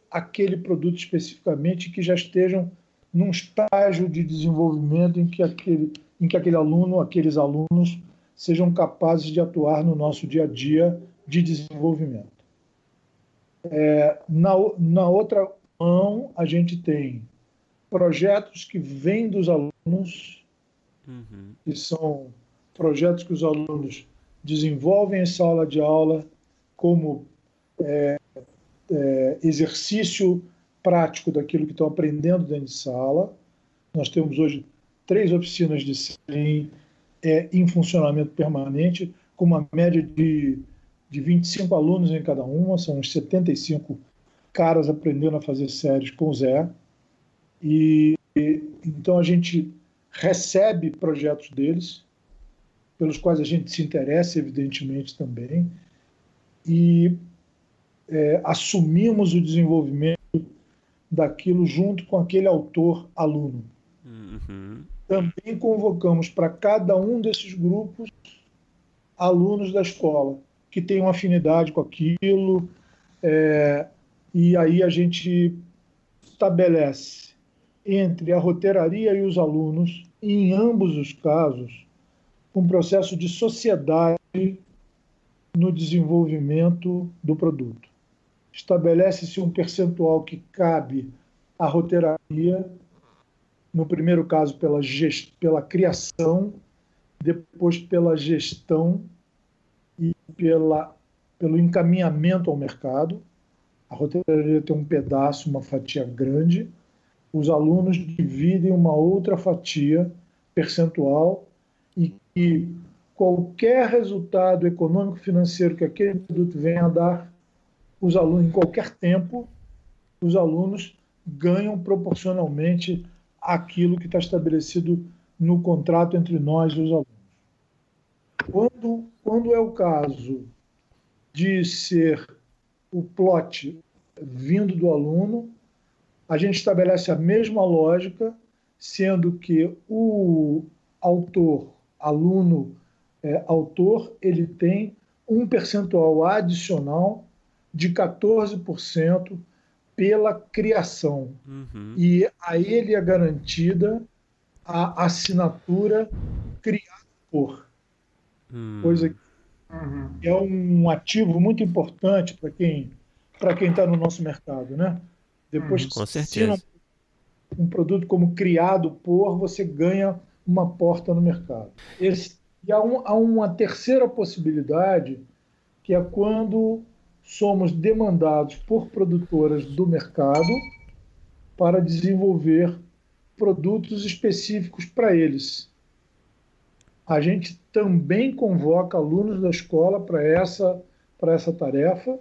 aquele produto especificamente que já estejam num estágio de desenvolvimento em que aquele, em que aquele aluno, aqueles alunos sejam capazes de atuar no nosso dia a dia de desenvolvimento. É, na, na outra mão, a gente tem projetos que vêm dos alunos, uhum. que são projetos que os alunos desenvolvem em sala de aula como é, é, exercício prático daquilo que estão aprendendo dentro de sala. Nós temos hoje três oficinas de SEM é, em funcionamento permanente, com uma média de, de 25 alunos em cada uma, são uns 75 caras aprendendo a fazer séries com o Zé. E então a gente recebe projetos deles, pelos quais a gente se interessa, evidentemente, também, e é, assumimos o desenvolvimento daquilo junto com aquele autor-aluno. Uhum. Também convocamos para cada um desses grupos alunos da escola que tenham afinidade com aquilo, é, e aí a gente estabelece entre a roteiraria e os alunos, em ambos os casos, um processo de sociedade no desenvolvimento do produto. Estabelece-se um percentual que cabe à roteiraria, no primeiro caso pela, pela criação, depois pela gestão e pela... pelo encaminhamento ao mercado. A roteiraria tem um pedaço, uma fatia grande, os alunos dividem uma outra fatia percentual e que qualquer resultado econômico financeiro que aquele produto venha a dar os alunos, em qualquer tempo, os alunos ganham proporcionalmente aquilo que está estabelecido no contrato entre nós e os alunos. Quando, quando é o caso de ser o plot vindo do aluno, a gente estabelece a mesma lógica, sendo que o autor, aluno, é, autor, ele tem um percentual adicional de 14% pela criação. Uhum. E a ele é garantida a assinatura criada por. Uhum. Coisa que uhum. é um ativo muito importante para quem para quem está no nosso mercado, né? Depois que você assina um, um, produto como criado por, você ganha uma porta no mercado. Esse, e há, um, há uma terceira possibilidade, que é quando somos demandados por produtoras do mercado para desenvolver produtos específicos para eles. A gente também convoca alunos da escola para essa, para essa tarefa,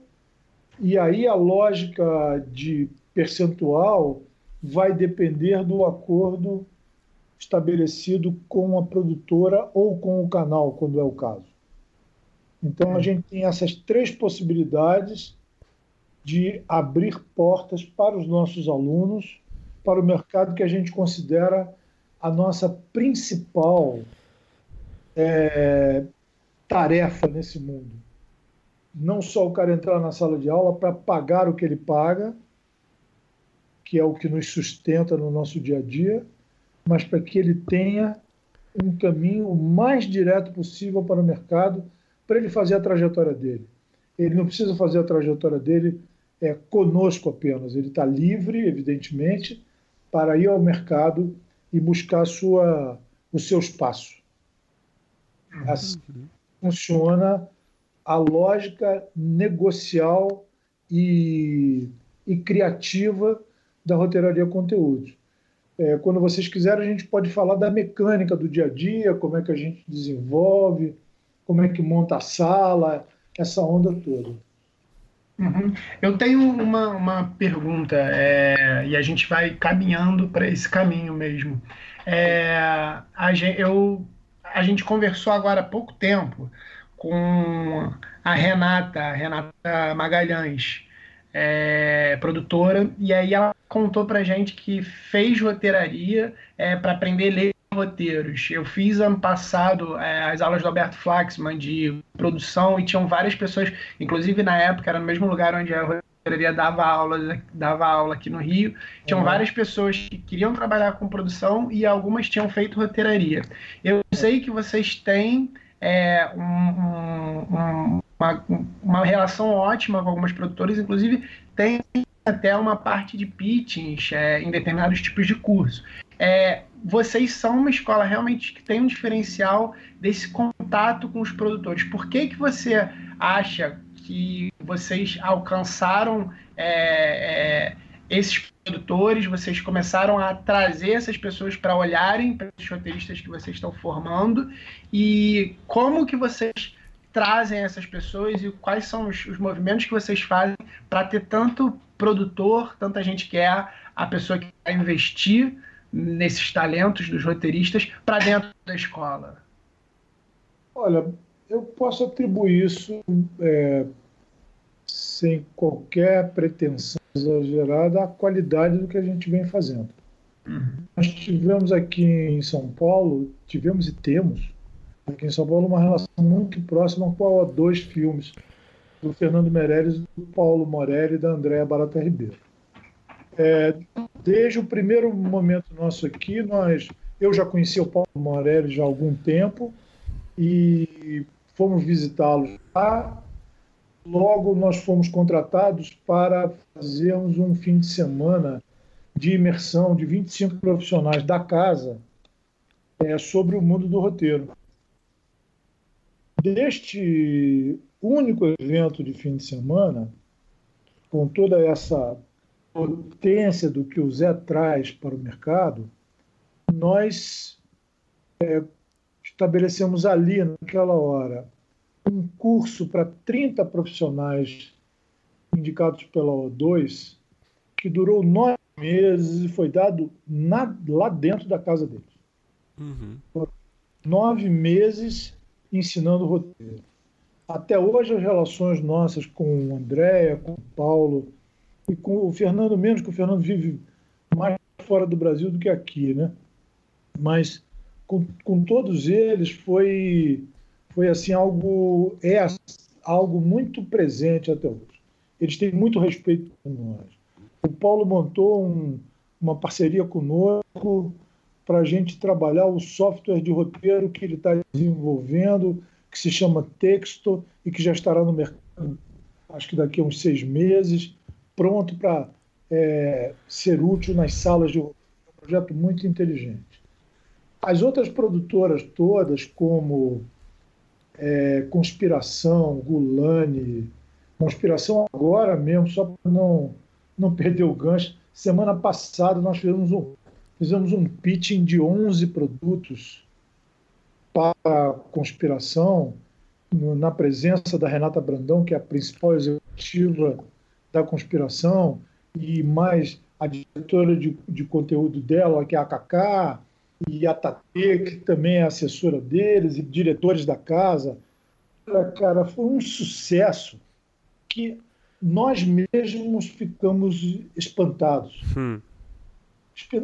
e aí a lógica de percentual vai depender do acordo estabelecido com a produtora ou com o canal, quando é o caso. Então, a gente tem essas três possibilidades de abrir portas para os nossos alunos, para o mercado que a gente considera a nossa principal é, tarefa nesse mundo. Não só o cara entrar na sala de aula para pagar o que ele paga, que é o que nos sustenta no nosso dia a dia, mas para que ele tenha um caminho o mais direto possível para o mercado para ele fazer a trajetória dele. Ele não precisa fazer a trajetória dele é, conosco apenas, ele está livre, evidentemente, para ir ao mercado e buscar sua, o seu espaço. Assim funciona a lógica negocial e, e criativa da roteiraria conteúdos. É, quando vocês quiserem, a gente pode falar da mecânica do dia a dia, como é que a gente desenvolve, como é que monta a sala, essa onda toda. Uhum. Eu tenho uma, uma pergunta, é, e a gente vai caminhando para esse caminho mesmo. É, a, eu, a gente conversou agora há pouco tempo com a Renata, a Renata Magalhães, é, produtora, e aí ela contou pra gente que fez roteiraria é, para aprender a ler roteiros. Eu fiz ano passado é, as aulas do Alberto Flaxman de produção e tinham várias pessoas, inclusive na época era no mesmo lugar onde a roteiraria dava aula, dava aula aqui no Rio. Tinham uhum. várias pessoas que queriam trabalhar com produção e algumas tinham feito roteiraria. Eu sei que vocês têm é, um, um, uma, uma relação ótima com algumas produtoras, inclusive tem até uma parte de pitchings é, em determinados tipos de curso. É, vocês são uma escola realmente que tem um diferencial desse contato com os produtores. Por que, que você acha que vocês alcançaram é, é, esses produtores, vocês começaram a trazer essas pessoas para olharem para os roteiristas que vocês estão formando e como que vocês trazem essas pessoas e quais são os, os movimentos que vocês fazem para ter tanto produtor, tanta gente que é a pessoa que vai investir nesses talentos dos roteiristas para dentro da escola? Olha, eu posso atribuir isso é, sem qualquer pretensão exagerada à qualidade do que a gente vem fazendo. Uhum. Nós tivemos aqui em São Paulo, tivemos e temos aqui em São Paulo uma relação muito próxima com a dois filmes do Fernando Meirelles, do Paulo Morelli e da Andréa Barata Ribeiro. É, desde o primeiro momento nosso aqui, nós, eu já conhecia o Paulo Morelli já há algum tempo e fomos visitá-lo lá. Logo, nós fomos contratados para fazermos um fim de semana de imersão de 25 profissionais da casa é, sobre o mundo do roteiro. Deste único evento de fim de semana, com toda essa potência do que o Zé traz para o mercado, nós é, estabelecemos ali, naquela hora, um curso para 30 profissionais indicados pela O2, que durou nove meses e foi dado na, lá dentro da casa deles. Uhum. Nove meses ensinando roteiro. Até hoje, as relações nossas com o Andréia, com o Paulo, e com o Fernando menos, que o Fernando vive mais fora do Brasil do que aqui, né? Mas com, com todos eles foi foi assim algo é algo muito presente até hoje. Eles têm muito respeito por nós. O Paulo montou um, uma parceria conosco para a gente trabalhar o software de roteiro que ele está desenvolvendo, que se chama Texto e que já estará no mercado, acho que daqui a uns seis meses pronto para é, ser útil nas salas de um projeto muito inteligente. As outras produtoras todas, como é, Conspiração, Gulani, Conspiração agora mesmo, só para não, não perder o gancho, semana passada nós fizemos um, fizemos um pitching de 11 produtos para Conspiração, na presença da Renata Brandão, que é a principal executiva da conspiração, e mais a diretora de, de conteúdo dela, que é a Cacá, e a Tate, que também é assessora deles, e diretores da casa. Cara, foi um sucesso que nós mesmos ficamos espantados. Hum.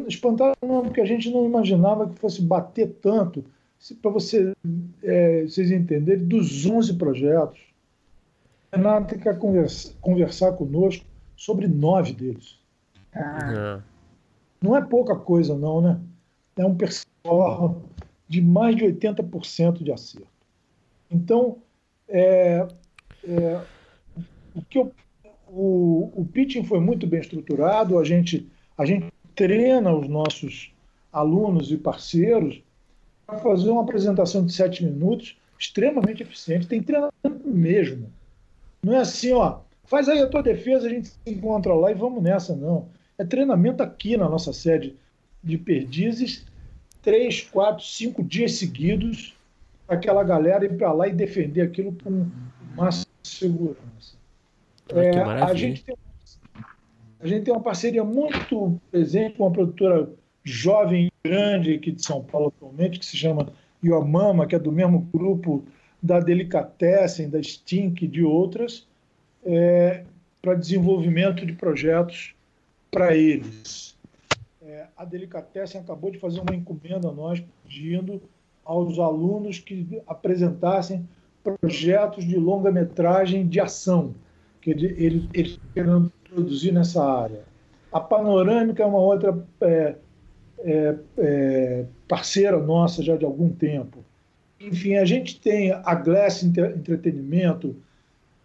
Espantados não, porque a gente não imaginava que fosse bater tanto. Para você, é, vocês entenderem, dos 11 projetos, Renato quer conversa, conversar conosco sobre nove deles. Ah. Não é pouca coisa, não, né? É um percentual de mais de 80% de acerto. Então, é, é, o, que eu, o, o pitching foi muito bem estruturado, a gente, a gente treina os nossos alunos e parceiros para fazer uma apresentação de sete minutos extremamente eficiente. Tem treinamento mesmo. Não é assim, ó, faz aí a tua defesa, a gente se encontra lá e vamos nessa, não. É treinamento aqui na nossa sede de Perdizes, três, quatro, cinco dias seguidos, aquela galera ir para lá e defender aquilo com máxima segurança. É, a, gente tem, a gente tem uma parceria muito presente com uma produtora jovem e grande aqui de São Paulo atualmente, que se chama Iomama, que é do mesmo grupo da Delicatessen, da Stink e de outras, é, para desenvolvimento de projetos para eles. A Delicatessen acabou de fazer uma encomenda a nós, pedindo aos alunos que apresentassem projetos de longa-metragem de ação, que eles, eles querendo produzir nessa área. A Panorâmica é uma outra é, é, é, parceira nossa já de algum tempo. Enfim, a gente tem a Glass Entretenimento,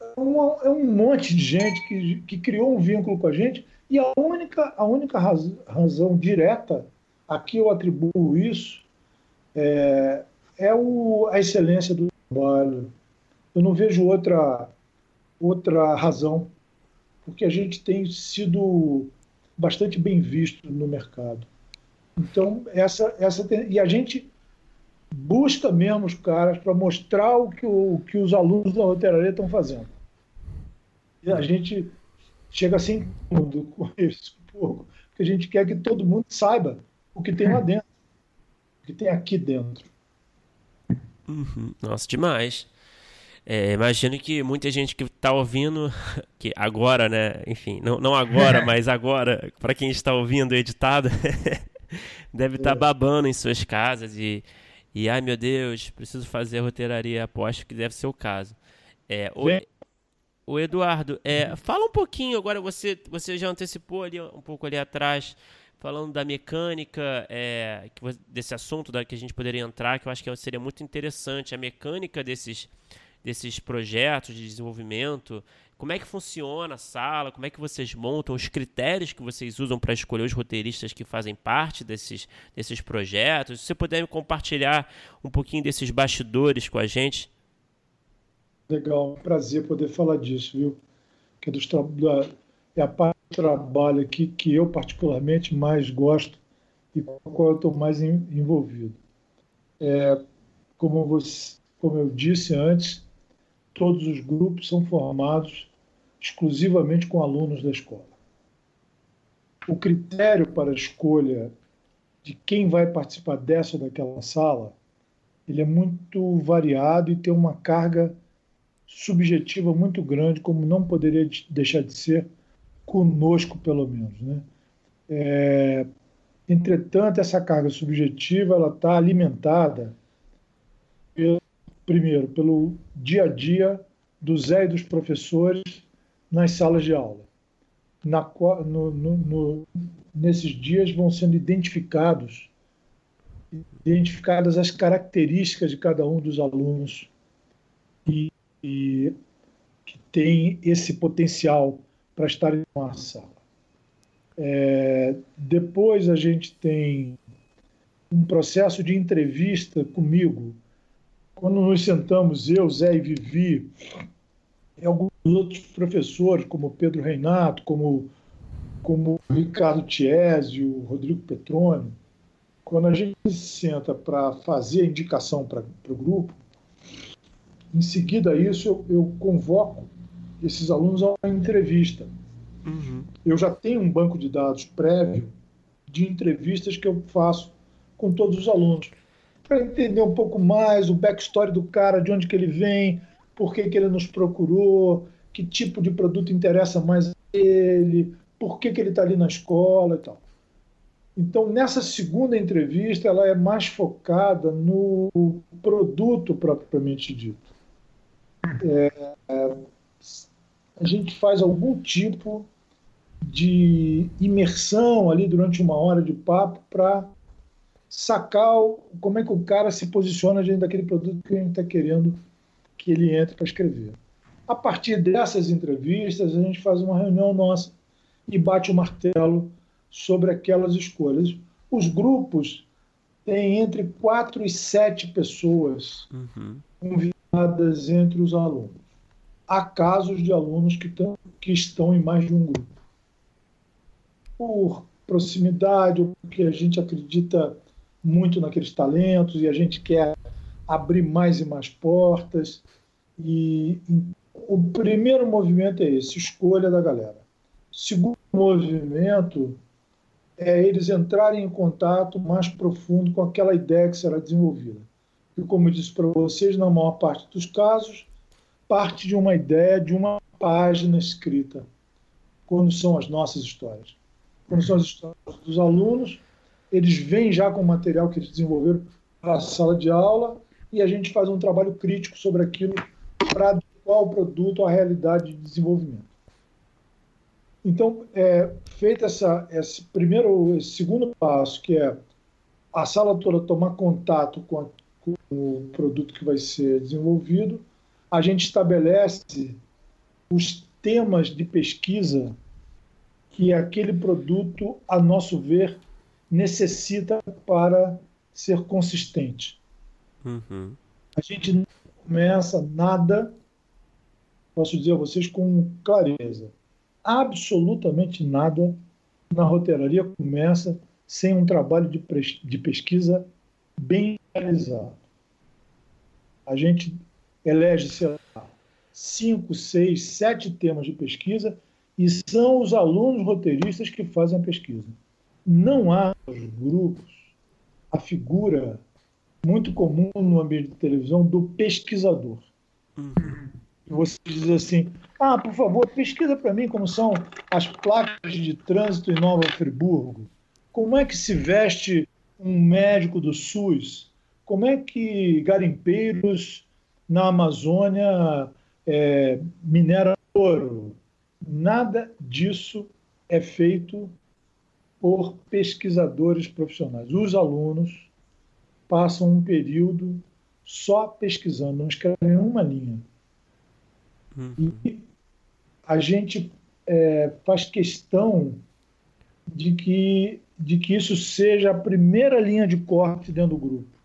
é um, é um monte de gente que, que criou um vínculo com a gente e a única, a única raz, razão direta a que eu atribuo isso é, é o, a excelência do trabalho. Eu não vejo outra, outra razão, porque a gente tem sido bastante bem visto no mercado. Então, essa, essa e a gente busca mesmo os caras para mostrar o que, o que os alunos da roteiraria estão fazendo. E a gente chega assim com isso, pouco, porque a gente quer que todo mundo saiba o que tem lá dentro, o que tem aqui dentro. Uhum. Nossa, demais. É, imagino que muita gente que está ouvindo, que agora, né? Enfim, não, não agora, mas agora, para quem está ouvindo editado, deve estar tá é. babando em suas casas e, e, ai meu Deus, preciso fazer a roteiraria. Aposto que deve ser o caso. É, o Eduardo, é, fala um pouquinho agora. Você, você já antecipou ali um pouco ali atrás, falando da mecânica é, desse assunto da, que a gente poderia entrar, que eu acho que seria muito interessante. A mecânica desses, desses projetos de desenvolvimento como é que funciona a sala? Como é que vocês montam os critérios que vocês usam para escolher os roteiristas que fazem parte desses, desses projetos? Se você puder compartilhar um pouquinho desses bastidores com a gente. Legal, prazer poder falar disso, viu? Que é, dos da, é a parte do trabalho aqui que eu particularmente mais gosto e com a qual eu estou mais envolvido. É, como, você, como eu disse antes, todos os grupos são formados exclusivamente com alunos da escola. O critério para a escolha de quem vai participar dessa ou daquela sala, ele é muito variado e tem uma carga subjetiva muito grande, como não poderia deixar de ser conosco, pelo menos. Né? É, entretanto, essa carga subjetiva ela está alimentada, pelo, primeiro, pelo dia a dia do Zé e dos professores nas salas de aula. Na, no, no, no, nesses dias vão sendo identificados identificadas as características de cada um dos alunos e, e que tem esse potencial para estar em uma sala. É, depois a gente tem um processo de entrevista comigo. Quando nos sentamos, eu, Zé e Vivi, e alguns outros professores, como Pedro Reinato, como, como Ricardo Tiesio, Rodrigo Petroni, quando a gente se senta para fazer a indicação para o grupo, em seguida a isso eu, eu, convoco esses alunos a uma entrevista. Uhum. Eu já tenho um banco de dados prévio de entrevistas que eu faço com todos os alunos, para entender um pouco mais o backstory do cara, de onde que ele vem, por que, que ele nos procurou, que tipo de produto interessa mais a ele, por que, que ele está ali na escola e tal. Então, nessa segunda entrevista, ela é mais focada no produto propriamente dito. É, a gente faz algum tipo de imersão ali durante uma hora de papo para sacar como é que o cara se posiciona diante daquele produto que a gente está querendo que ele entre para escrever. A partir dessas entrevistas, a gente faz uma reunião nossa e bate o martelo sobre aquelas escolhas. Os grupos têm entre quatro e sete pessoas uhum. Entre os alunos. há casos de alunos que, tão, que estão em mais de um grupo. Por proximidade, porque a gente acredita muito naqueles talentos e a gente quer abrir mais e mais portas. E o primeiro movimento é esse, escolha da galera. O segundo movimento é eles entrarem em contato mais profundo com aquela ideia que será desenvolvida. E como eu disse para vocês, na maior parte dos casos, parte de uma ideia de uma página escrita, quando são as nossas histórias. Quando são as histórias dos alunos, eles vêm já com o material que eles desenvolveram para a sala de aula e a gente faz um trabalho crítico sobre aquilo para adequar o produto à realidade de desenvolvimento. Então, é, feito essa, esse primeiro, esse segundo passo, que é a sala toda tomar contato com, a, o produto que vai ser desenvolvido, a gente estabelece os temas de pesquisa que aquele produto, a nosso ver, necessita para ser consistente. Uhum. A gente não começa nada, posso dizer a vocês com clareza, absolutamente nada na roteiraria começa sem um trabalho de, de pesquisa bem A gente elege, sei lá, cinco, seis, sete temas de pesquisa e são os alunos roteiristas que fazem a pesquisa. Não há nos grupos a figura muito comum no ambiente de televisão do pesquisador. Uhum. Você diz assim: ah, por favor, pesquisa para mim como são as placas de trânsito em Nova Friburgo. Como é que se veste um médico do SUS? Como é que garimpeiros na Amazônia é, mineram ouro? Nada disso é feito por pesquisadores profissionais. Os alunos passam um período só pesquisando, não escrevem uma linha. Uhum. E a gente é, faz questão de que, de que isso seja a primeira linha de corte dentro do grupo.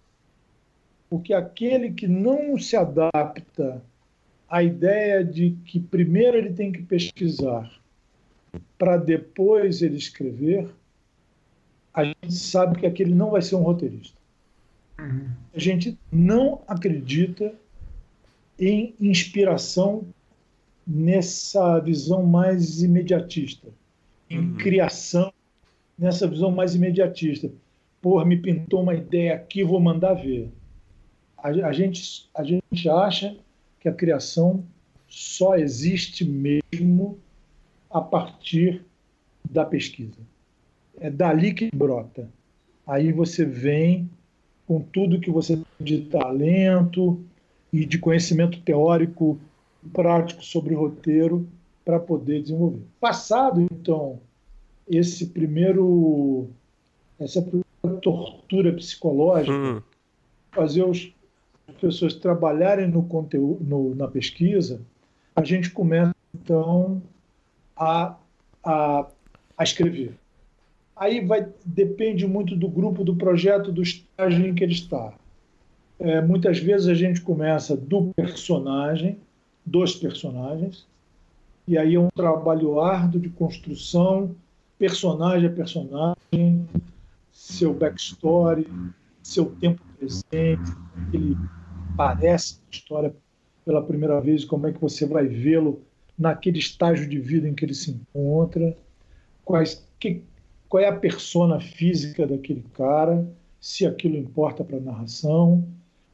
Porque aquele que não se adapta à ideia de que primeiro ele tem que pesquisar para depois ele escrever, a gente sabe que aquele não vai ser um roteirista. Uhum. A gente não acredita em inspiração nessa visão mais imediatista, em uhum. criação nessa visão mais imediatista. Pô, me pintou uma ideia aqui, vou mandar ver. A, a, gente, a gente acha que a criação só existe mesmo a partir da pesquisa é dali que brota. Aí você vem com tudo que você tem de talento e de conhecimento teórico prático sobre roteiro para poder desenvolver. Passado, então, esse primeiro essa primeira tortura psicológica, uhum. fazer os, as pessoas trabalharem no conteúdo, no, na pesquisa, a gente começa então a, a, a escrever. Aí vai, depende muito do grupo, do projeto, do estágio em que ele está. É, muitas vezes a gente começa do personagem, dos personagens, e aí é um trabalho árduo de construção, personagem a personagem, seu backstory, seu tempo presente, ele parece a história pela primeira vez, como é que você vai vê-lo naquele estágio de vida em que ele se encontra, quais que, qual é a persona física daquele cara, se aquilo importa para a narração,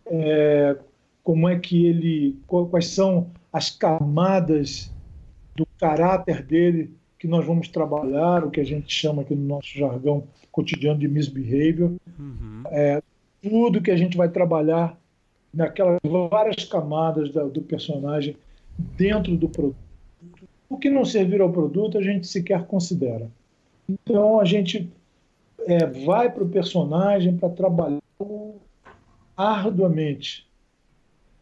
é, como é que ele, quais são as camadas do caráter dele que nós vamos trabalhar, o que a gente chama aqui no nosso jargão cotidiano de misbehavior, uhum. é, tudo que a gente vai trabalhar naquelas várias camadas da, do personagem dentro do produto. O que não servir ao produto a gente sequer considera. Então a gente é, vai para o personagem para trabalhar arduamente.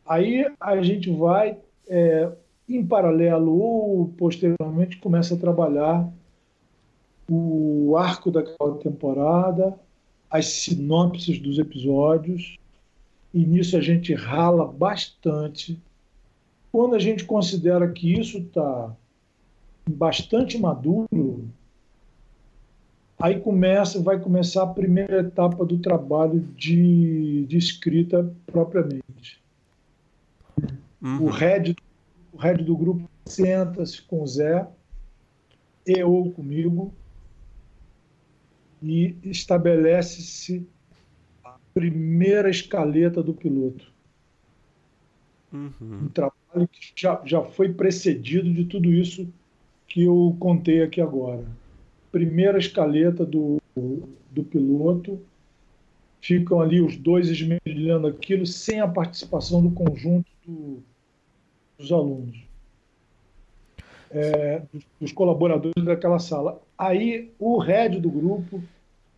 Aí a gente vai, é, em paralelo ou posteriormente, começa a trabalhar o arco daquela temporada, as sinopses dos episódios, e nisso a gente rala bastante Quando a gente considera que isso está bastante maduro, aí começa, vai começar a primeira etapa do trabalho de, de escrita propriamente. Uhum. O, head, o head do grupo senta-se com o Zé, e ou comigo, e estabelece-se a primeira escaleta do piloto. Uhum. Um trabalho que já, já foi precedido de tudo isso que eu contei aqui agora. Primeira escaleta do, do piloto, ficam ali os dois esmerilhando aquilo sem a participação do conjunto do, dos alunos, é, dos, colaboradores daquela sala. Aí o head do grupo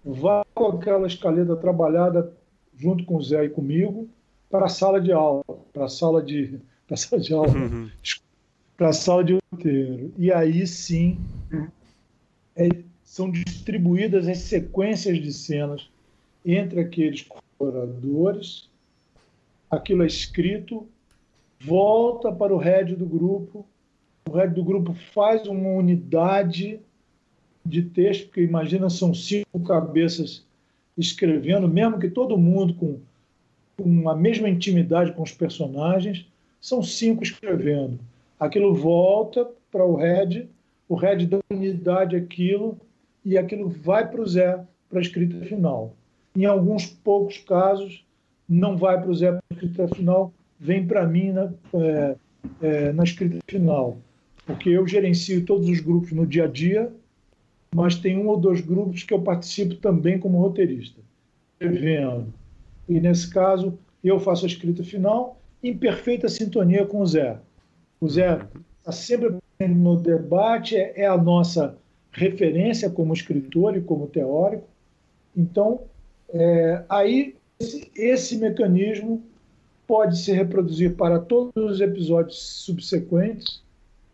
vai com aquela escaleta trabalhada junto com o Zé e comigo para a sala de aula, para a sala de, para a sala de aula, uhum. para a sala de roteiro. E aí sim é, são distribuídas as sequências de cenas entre aqueles colaboradores, aquilo é escrito, volta para o head do grupo, o head do grupo faz uma unidade de texto, porque imagina, são cinco cabeças escrevendo, mesmo que todo mundo com, com a mesma intimidade com os personagens, são cinco escrevendo. Aquilo volta para o head, o head dá unidade àquilo, e aquilo vai para o Zé, para a escrita final. Em alguns poucos casos, não vai para o Zé para a escrita final, vem para mim na, é, é, na escrita final. Porque eu gerencio todos os grupos no dia a dia, mas tem um ou dois grupos que eu participo também como roteirista, escrevendo. E nesse caso, eu faço a escrita final em perfeita sintonia com o Zé. O Zé está sempre no debate, é, é a nossa referência como escritor e como teórico. Então, é, aí esse, esse, mecanismo pode se reproduzir para todos os episódios subsequentes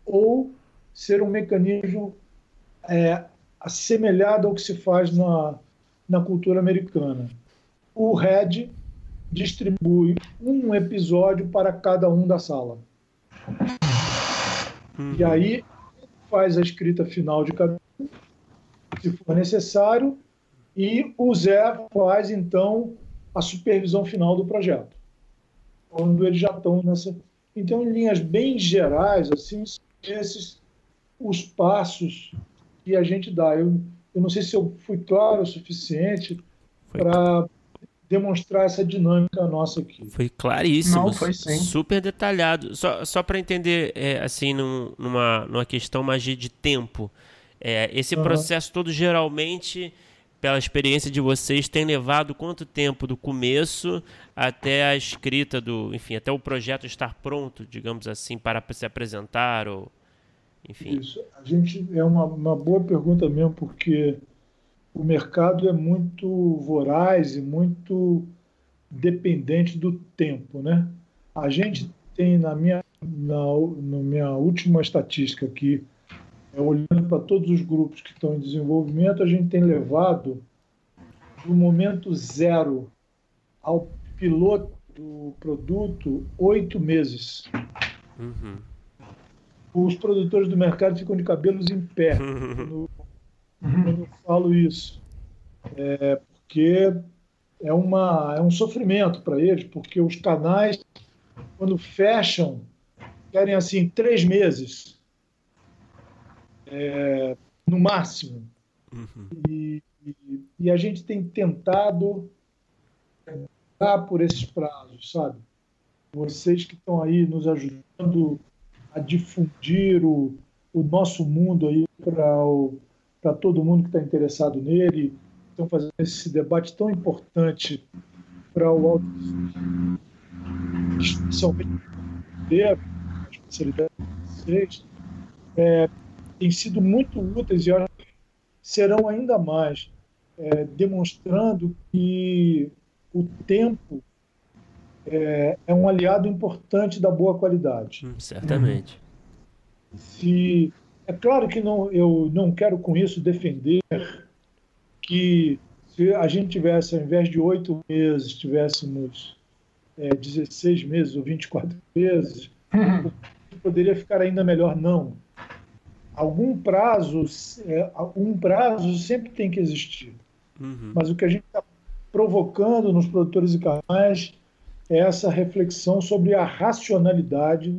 ou ser um mecanismo é, assemelhado ao que se faz na, na cultura americana. O Red distribui um episódio para cada um da sala. Uhum. E aí faz a escrita final de cada um, se for necessário, e o Zé faz então a supervisão final do projeto. Quando eles já estão nessa. Então, em linhas bem gerais, assim, esses os passos que a gente dá. Eu, eu não sei se eu fui claro o suficiente para demonstrar essa dinâmica nossa aqui. Foi claríssimo, não, foi sim. super detalhado. Só, só para entender, é, assim, num, numa, numa questão mais de tempo, é, esse uhum. processo todo geralmente, pela experiência de vocês, tem levado quanto tempo do começo até a escrita do, enfim, até o projeto estar pronto, digamos assim, para se apresentar ou enfim. Isso. A gente é uma, uma boa pergunta mesmo, porque o mercado é muito voraz e muito dependente do tempo, né? A gente tem na minha na, na minha última estatística aqui, olhando para todos os grupos que estão em desenvolvimento, a gente tem levado do momento zero ao piloto do produto oito meses. Uhum os produtores do mercado ficam de cabelos em pé quando, quando eu falo isso. É, porque é, uma, é um sofrimento para eles, porque os canais, quando fecham, querem assim três meses, é, no máximo. Uhum. E, e, e, a gente tem tentado dar por esses prazos, sabe? Vocês que estão aí nos ajudando a difundir o, o nosso mundo aí para todo mundo que está interessado nele. Estão fazendo esse debate tão importante para o auto especialmente a especialidade de vocês, é, têm sido muito úteis e serão ainda mais, é, demonstrando que o tempo é, é um aliado importante da boa qualidade. Hum, certamente. Se, é claro que não, eu não quero com isso defender que se a gente tivesse, ao invés de oito meses, tivéssemos é, 16 meses ou 24 meses, Uhum. Poderia ficar ainda melhor? Não. Algum prazo, é, um prazo sempre tem que existir. Uhum. Mas o que a gente está provocando nos produtores e canais é essa reflexão sobre a racionalidade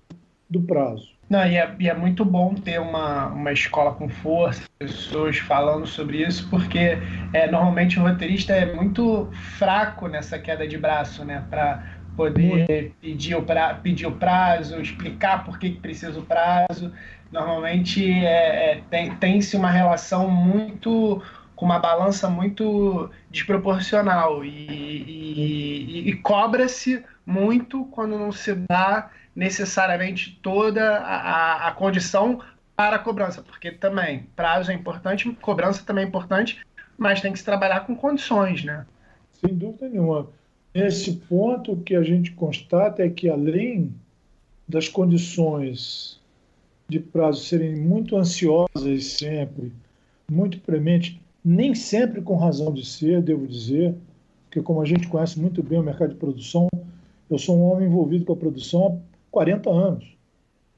do prazo. Não, e é, e é, muito bom ter uma, uma escola com força, pessoas falando sobre isso, porque é, normalmente o roteirista é muito fraco nessa queda de braço, né? Para poder pedir o, pra, pedir o prazo, explicar por que, que precisa o prazo. Normalmente é, é, tem, tem-se uma relação muito com uma balança muito desproporcional e, e, e cobra-se muito quando não se dá necessariamente toda a, a condição para a cobrança, porque também prazo é importante, cobrança também é importante, mas tem que se trabalhar com condições, né? Sem dúvida nenhuma. Esse ponto que a gente constata é que além das condições de prazo serem muito ansiosas sempre, muito prementes, nem sempre com razão de ser, devo dizer, porque como a gente conhece muito bem o mercado de produção, eu sou um homem envolvido com a produção 40 anos.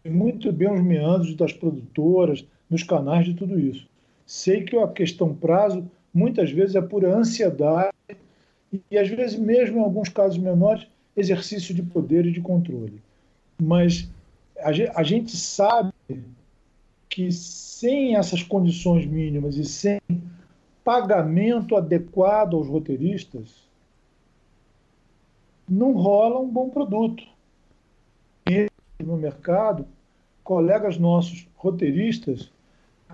Sei muito bem os meandros das produtoras, dos canais de tudo isso. Sei que a questão prazo muitas vezes é pura ansiedade e, e às vezes mesmo em alguns casos menores exercício de poder e de controle. Mas a, gente sabe que sem essas condições mínimas e sem pagamento adequado aos roteiristas, não rola um bom produto. No mercado colegas nossos roteiristas,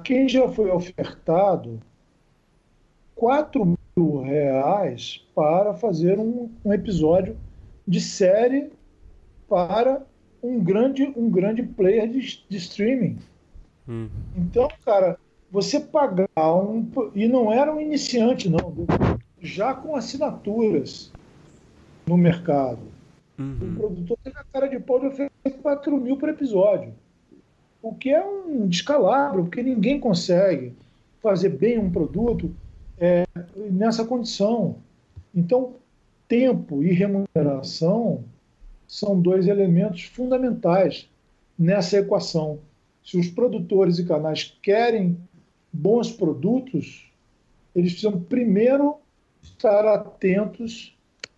quem já foi ofertado 4 mil reais para fazer um, um episódio de série para um grande, um grande player de, de streaming. Hum. Então, cara, você pagar um. E não era um iniciante, não. Já com assinaturas no mercado. Uhum. O produtor teve a cara de pau de oferecer 4 mil por episódio. O que é um descalabro, porque ninguém consegue fazer bem um produto é, nessa condição. Então, tempo e remuneração são dois elementos fundamentais nessa equação. Se os produtores e canais querem bons produtos, eles precisam primeiro estar atentos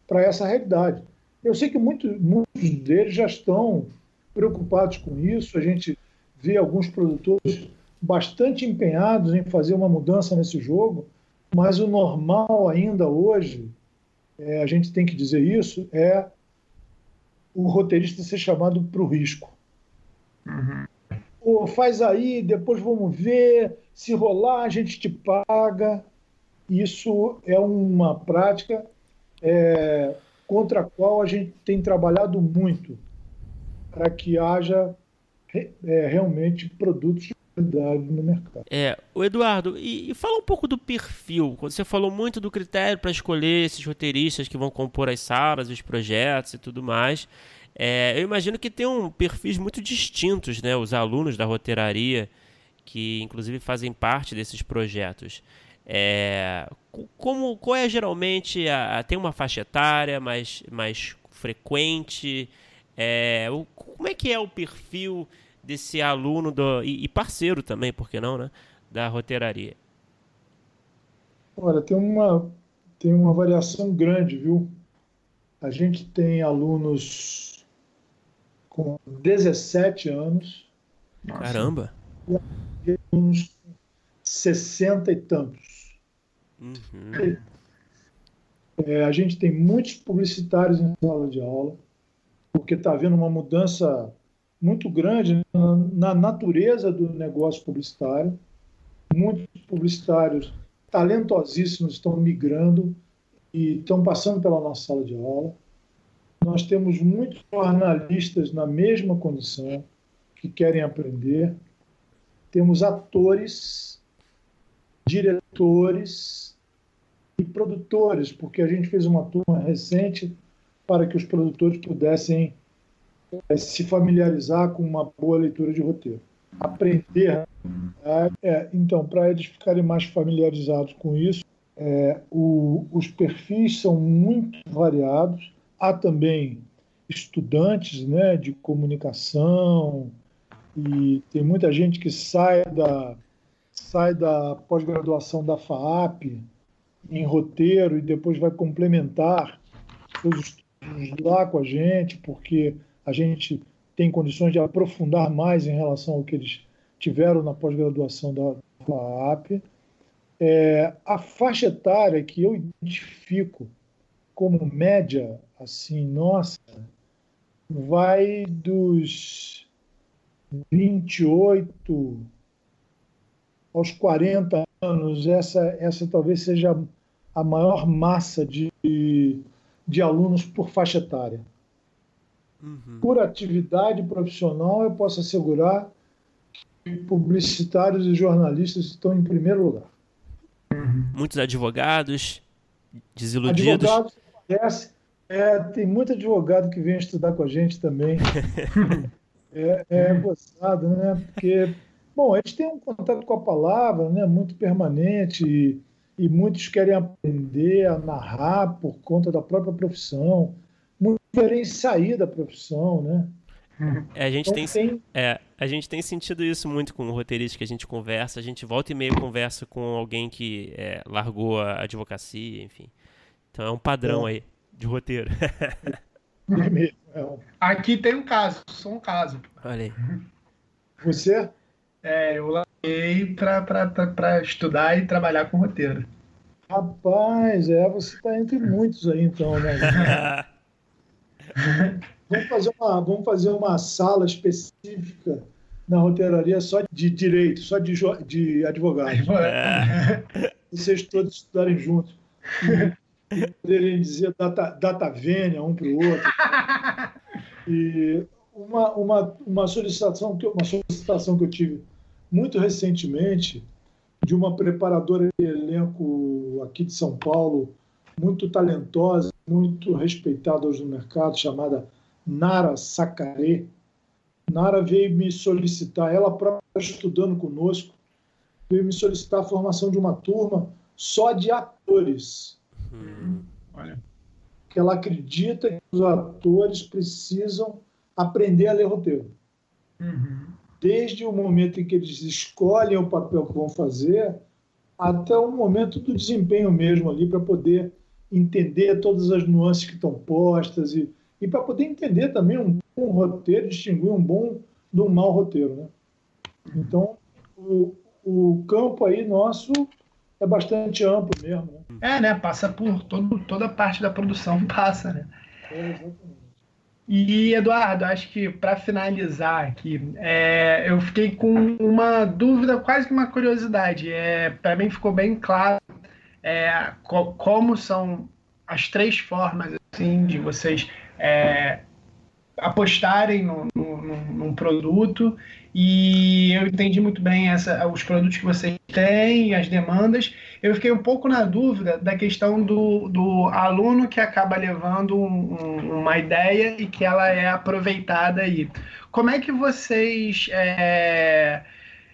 para essa realidade. Eu sei que muito, muitos deles já estão preocupados com isso. A gente vê alguns produtores bastante empenhados em fazer uma mudança nesse jogo, mas o normal ainda hoje, é, a gente tem que dizer isso, é o roteirista ser chamado para o risco. Uhum. Pô, faz aí, depois vamos ver, se rolar a gente te paga. Isso é uma prática é, contra a qual a gente tem trabalhado muito para que haja é, realmente produtos de no mercado. É, o Eduardo, e, e, fala um pouco do perfil. Você falou muito do critério para escolher esses roteiristas que vão compor as salas, os projetos e tudo mais. É, eu imagino que tem um perfis muito distintos, né? Os alunos da roteiraria, que inclusive fazem parte desses projetos. É, como, qual é geralmente a, a, tem uma faixa etária mais, mais frequente? É, o, como é que é o perfil desse aluno do, e, e, parceiro também, por que não, né, da roteiraria? Olha, tem uma tem uma variação grande, viu? A gente tem alunos com 17 anos. Caramba! E alunos 60 e tantos. Uhum. É, a gente tem muitos publicitários em sala de aula, porque está havendo uma mudança muito grande na, na natureza do negócio publicitário. Muitos publicitários talentosíssimos estão migrando e estão passando pela nossa sala de aula. Nós temos muitos jornalistas na mesma condição que querem aprender. Temos atores, diretores, e produtores, porque a gente fez uma turma recente para que os produtores pudessem é, se familiarizar com uma boa leitura de roteiro. Aprender. É, é, então, para eles ficarem mais familiarizados com isso, é, o, os perfis são muito variados. Há também estudantes né, de comunicação, e tem muita gente que sai da, sai da pós-graduação da FAAP em roteiro e depois vai complementar seus estudos lá com a gente, porque a gente tem condições de aprofundar mais em relação ao que eles tiveram na pós-graduação da FAAP. É, a faixa etária que eu identifico como média, assim, nossa, vai dos 28 aos 40 anos. Essa, essa talvez seja a maior massa de, de alunos por faixa etária. Uhum. Por atividade profissional, eu posso assegurar que publicitários e jornalistas estão em primeiro lugar. Muitos advogados desiludidos. Advogados, é, tem muito advogado que vem estudar com a gente também. é, é gostado, né? Porque, bom, eles têm um contato com a palavra né, muito permanente e, e muitos querem aprender a narrar por conta da própria profissão sair da profissão, né? É, a gente então, tem, tem... É, a gente tem sentido isso muito com o roteirista que a gente conversa. A gente volta e meio conversa com alguém que é, largou a advocacia, enfim. Então é um padrão é. aí de roteiro. É é Aqui tem um caso, sou um caso. Olha aí. Você? É, eu larguei para estudar e trabalhar com roteiro. Rapaz, é, você está entre muitos aí então, né? vamos, fazer uma, vamos fazer uma sala específica na roteiraria só de direito, só de, de advogados. É. Vocês todos estudarem juntos. E poderem dizer data, data vênia um para o outro. E uma, uma, uma, solicitação que, uma solicitação que eu tive muito recentemente de uma preparadora de elenco aqui de São Paulo, muito talentosa, muito respeitada hoje no mercado, chamada Nara Sacaré. Nara veio me solicitar, ela própria estudando conosco, veio me solicitar a formação de uma turma só de atores. Hum, olha. Que ela acredita que os atores precisam aprender a ler roteiro. Uhum. Desde o momento em que eles escolhem o papel que vão fazer, até o momento do desempenho mesmo ali, para poder entender todas as nuances que estão postas e, e para poder entender também um bom roteiro, distinguir um bom de um mau roteiro. Né? Então, o, o campo aí nosso é bastante amplo mesmo. Né? É, né? Passa por todo, toda a parte da produção, passa, né? É, exatamente. E, Eduardo, acho que para finalizar aqui, é, eu fiquei com uma dúvida, quase que uma curiosidade. É, para mim ficou bem claro é, co como são as três formas assim de vocês é, apostarem no, no, num produto e eu entendi muito bem essa, os produtos que vocês têm, as demandas. Eu fiquei um pouco na dúvida da questão do, do aluno que acaba levando um, um, uma ideia e que ela é aproveitada aí. Como é que vocês é,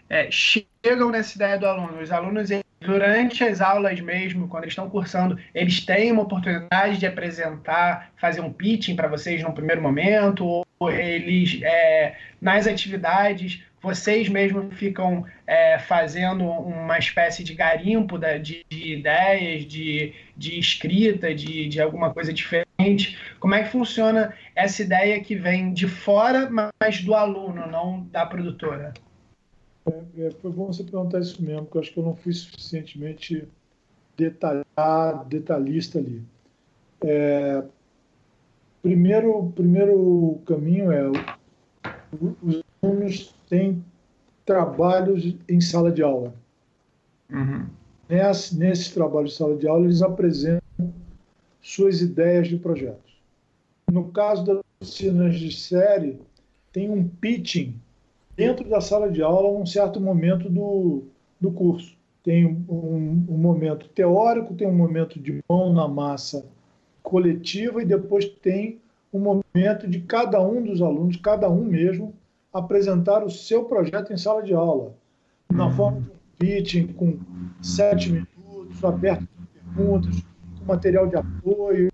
é, chegam nessa ideia do aluno? Os alunos durante as aulas mesmo, quando eles estão cursando, eles têm uma oportunidade de apresentar, fazer um pitching para vocês no primeiro momento, ou eles, é, nas atividades, vocês mesmos ficam é, fazendo uma espécie de garimpo da, de, de, ideias, de, de escrita, de, de alguma coisa diferente. Como é que funciona essa ideia que vem de fora, mas do aluno, não da produtora? É, foi bom você perguntar isso mesmo, porque eu acho que eu não fui suficientemente detalhar, detalhista ali. É, primeiro, primeiro caminho é os alunos têm trabalhos em sala de aula. Uhum. Nesse, nesse trabalho de sala de aula, eles apresentam suas ideias de projetos. No caso das oficinas de série, tem um pitching dentro da sala de aula num certo momento do, do curso. Tem um, um momento teórico, tem um momento de mão na massa coletiva e depois tem um momento de cada um dos alunos, cada um mesmo, apresentar o seu projeto em sala de aula, na uhum. forma de um pitching com sete minutos, aberto de perguntas, com material de apoio,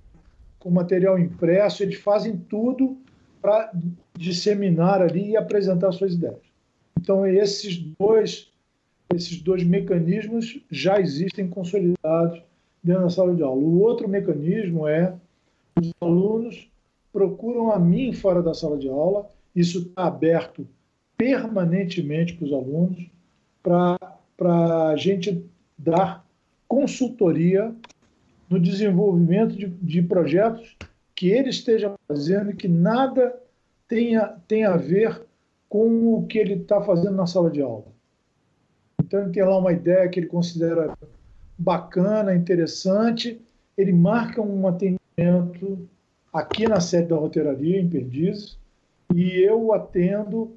com material impresso, eles fazem tudo para disseminar ali e apresentar suas ideias. Então, esses dois, esses dois mecanismos já existem consolidados dentro da sala de aula. O outro mecanismo é os alunos procuram a mim fora da sala de aula, isso está aberto permanentemente para os alunos, para a gente dar consultoria no desenvolvimento de, de projetos que ele esteja fazendo que nada tenha, tenha a ver com o que ele está fazendo na sala de aula. Então, ele tem lá uma ideia que ele considera bacana, interessante, ele marca um atendimento aqui na sede da roteiraria, em Perdizes, e eu atendo,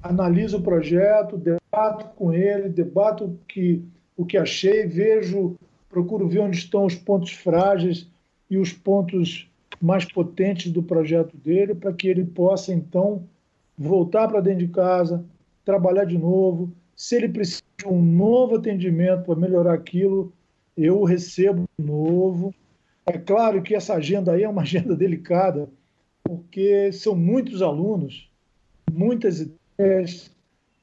analiso o projeto, debato com ele, debato o que, o que achei, vejo, procuro ver onde estão os pontos frágeis e os pontos mais potentes do projeto dele, para que ele possa, então, voltar para dentro de casa, trabalhar de novo. Se ele precisa de um novo atendimento para melhorar aquilo, eu recebo de novo. É claro que essa agenda aí é uma agenda delicada, porque são muitos alunos, muitas ideias,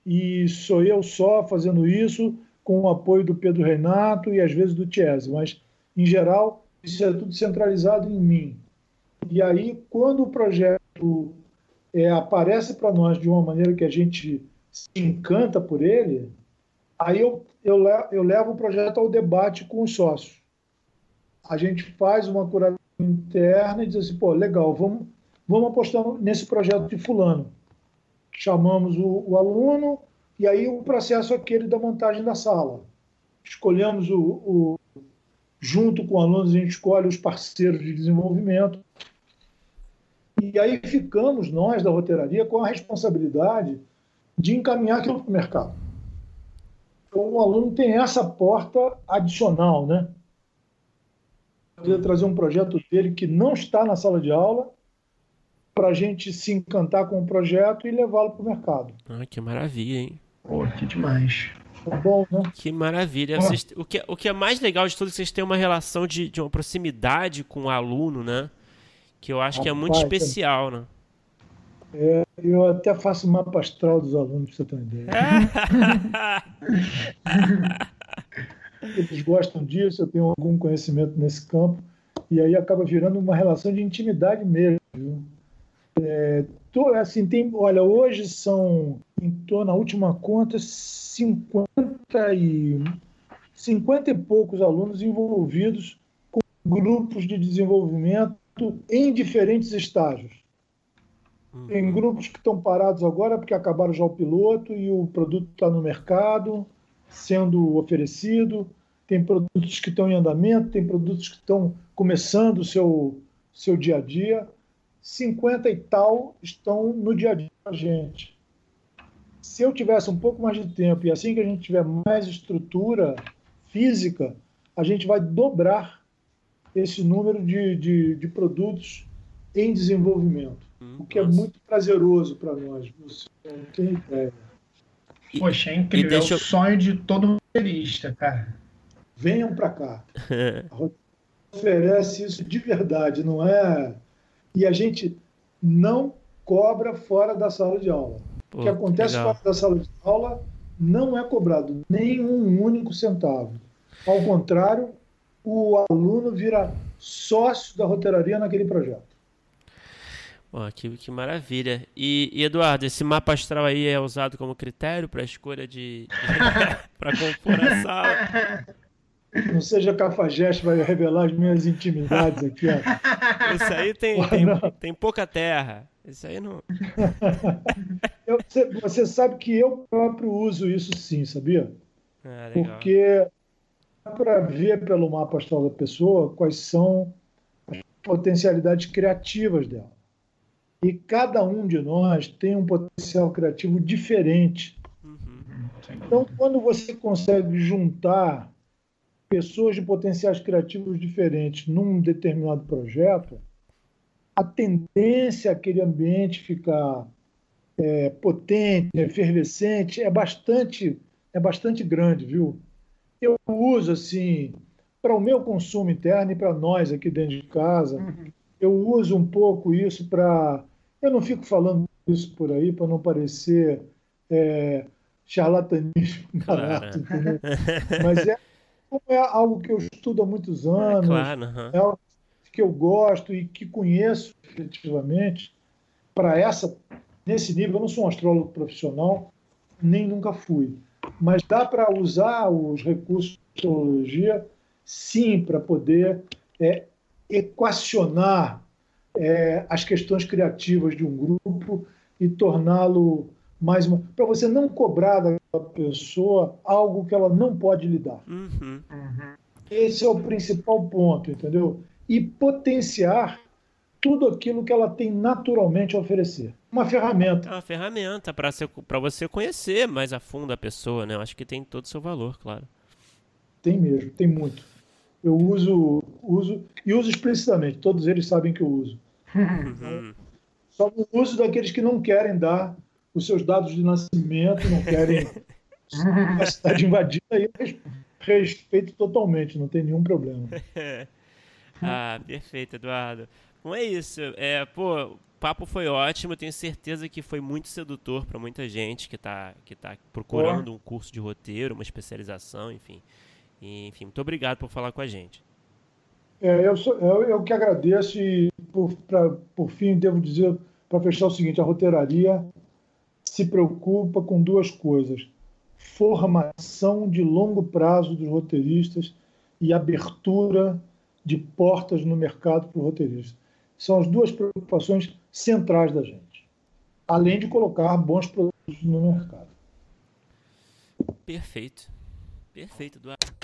e sou eu só fazendo isso com o apoio do Pedro Renato e às vezes do Tiese, mas em geral isso é tudo centralizado em mim. E aí, quando o projeto é, aparece para nós de uma maneira que a gente se encanta por ele, aí eu, eu, eu levo o projeto ao debate com os sócios a gente faz uma curadoria interna e diz assim, pô, legal, vamos, vamos apostar nesse projeto de fulano. Chamamos o, o aluno e aí o processo é aquele da montagem da sala. Escolhemos o, o junto com alunos, a gente escolhe os parceiros de desenvolvimento. E aí ficamos, nós da roteiraria, com a responsabilidade de encaminhar aquilo para o mercado. Então, o aluno tem essa porta adicional, né? poder trazer um projeto dele que não está na sala de aula para a gente se encantar com o projeto e levá-lo para o mercado. Ah, que maravilha, hein? Pô, que demais. Tá bom, né? Que maravilha. Vocês, o, que, o que é mais legal de tudo é que vocês têm uma relação de, de uma proximidade com o aluno, né? Que eu acho Rapaz, que é muito especial, né? É, eu até faço mapa astral dos alunos, para você ter uma ideia. eles gostam disso, eu tenho algum conhecimento nesse campo, e aí acaba virando uma relação de intimidade mesmo. É, tô, assim, tem, olha, hoje são, em torno, na última conta, 50 e, 50 e poucos alunos envolvidos com grupos de desenvolvimento em diferentes estágios. Tem uhum. grupos que estão parados agora porque acabaram já o piloto e o produto está no mercado sendo oferecido, tem produtos que estão em andamento, tem produtos que estão começando o seu, seu dia a dia. 50 e tal estão no dia a dia da gente. Se eu tivesse um pouco mais de tempo e assim que a gente tiver mais estrutura física, a gente vai dobrar esse número de, de, de produtos em desenvolvimento, hum, o que é muito prazeroso para nós. Você não tem ideia. Poxa, é incrível. É o sonho de todo roteirista, cara. Venham para cá. oferece isso de verdade, não é? E a gente não cobra fora da sala de aula. Pô, o que acontece legal. fora da sala de aula não é cobrado nem um único centavo. Ao contrário, o aluno vira sócio da roteiraria naquele projeto. Pô, que, que maravilha. E, e, Eduardo, esse mapa astral aí é usado como critério para a escolha de. para compor a sala? Não seja cafajeste, vai revelar as minhas intimidades aqui. Ó. Isso aí tem, tem, tem, pouca terra. Isso aí não. Eu, você, você, sabe que eu próprio uso isso sim, sabia? Ah, Porque para ver pelo mapa astral da pessoa quais são as potencialidades criativas dela. E cada um de nós tem um potencial criativo diferente. Uhum. Então, quando você consegue juntar pessoas de potenciais criativos diferentes num determinado projeto, a tendência aquele ambiente ficar é, potente, efervescente, é bastante, é bastante grande, viu? Eu uso assim para o meu consumo interno e para nós aqui dentro de casa, uhum. eu uso um pouco isso para. Eu não fico falando isso por aí para não parecer é, charlatanismo barato, claro. mas é, é algo que eu estudo há muitos é anos, é, claro, uhum. é algo que eu gosto e que conheço efetivamente. Para essa, nesse nível, eu não sou um astrólogo profissional, nem nunca fui, mas dá para usar os recursos de astrologia sim, para poder é, equacionar é, as questões criativas de um grupo e torná-lo mais uma. para você não cobrar da pessoa algo que ela não pode lidar. Uhum. Uhum. Esse é o principal ponto, entendeu? E potenciar tudo aquilo que ela tem naturalmente a oferecer. Uma ferramenta. É uma ferramenta para você conhecer mais a fundo a pessoa, né? Eu acho que tem todo o seu valor, claro. Tem mesmo, tem muito eu uso, uso e uso explicitamente. Todos eles sabem que eu uso. Uhum. Só o uso daqueles que não querem dar os seus dados de nascimento, não querem a cidade invadida, aí respeito totalmente, não tem nenhum problema. ah, perfeito, Eduardo. Bom, é isso. É, pô, o papo foi ótimo. Tenho certeza que foi muito sedutor para muita gente que está que tá procurando um curso de roteiro, uma especialização, enfim. E, enfim, muito obrigado por falar com a gente. É, eu, sou, eu, eu que agradeço e, por, pra, por fim, devo dizer, para fechar o seguinte, a roteiraria se preocupa com duas coisas. Formação de longo prazo dos roteiristas e abertura de portas no mercado para o roteirista. São as duas preocupações centrais da gente, além de colocar bons produtos no mercado. Perfeito. Perfeito, Eduardo.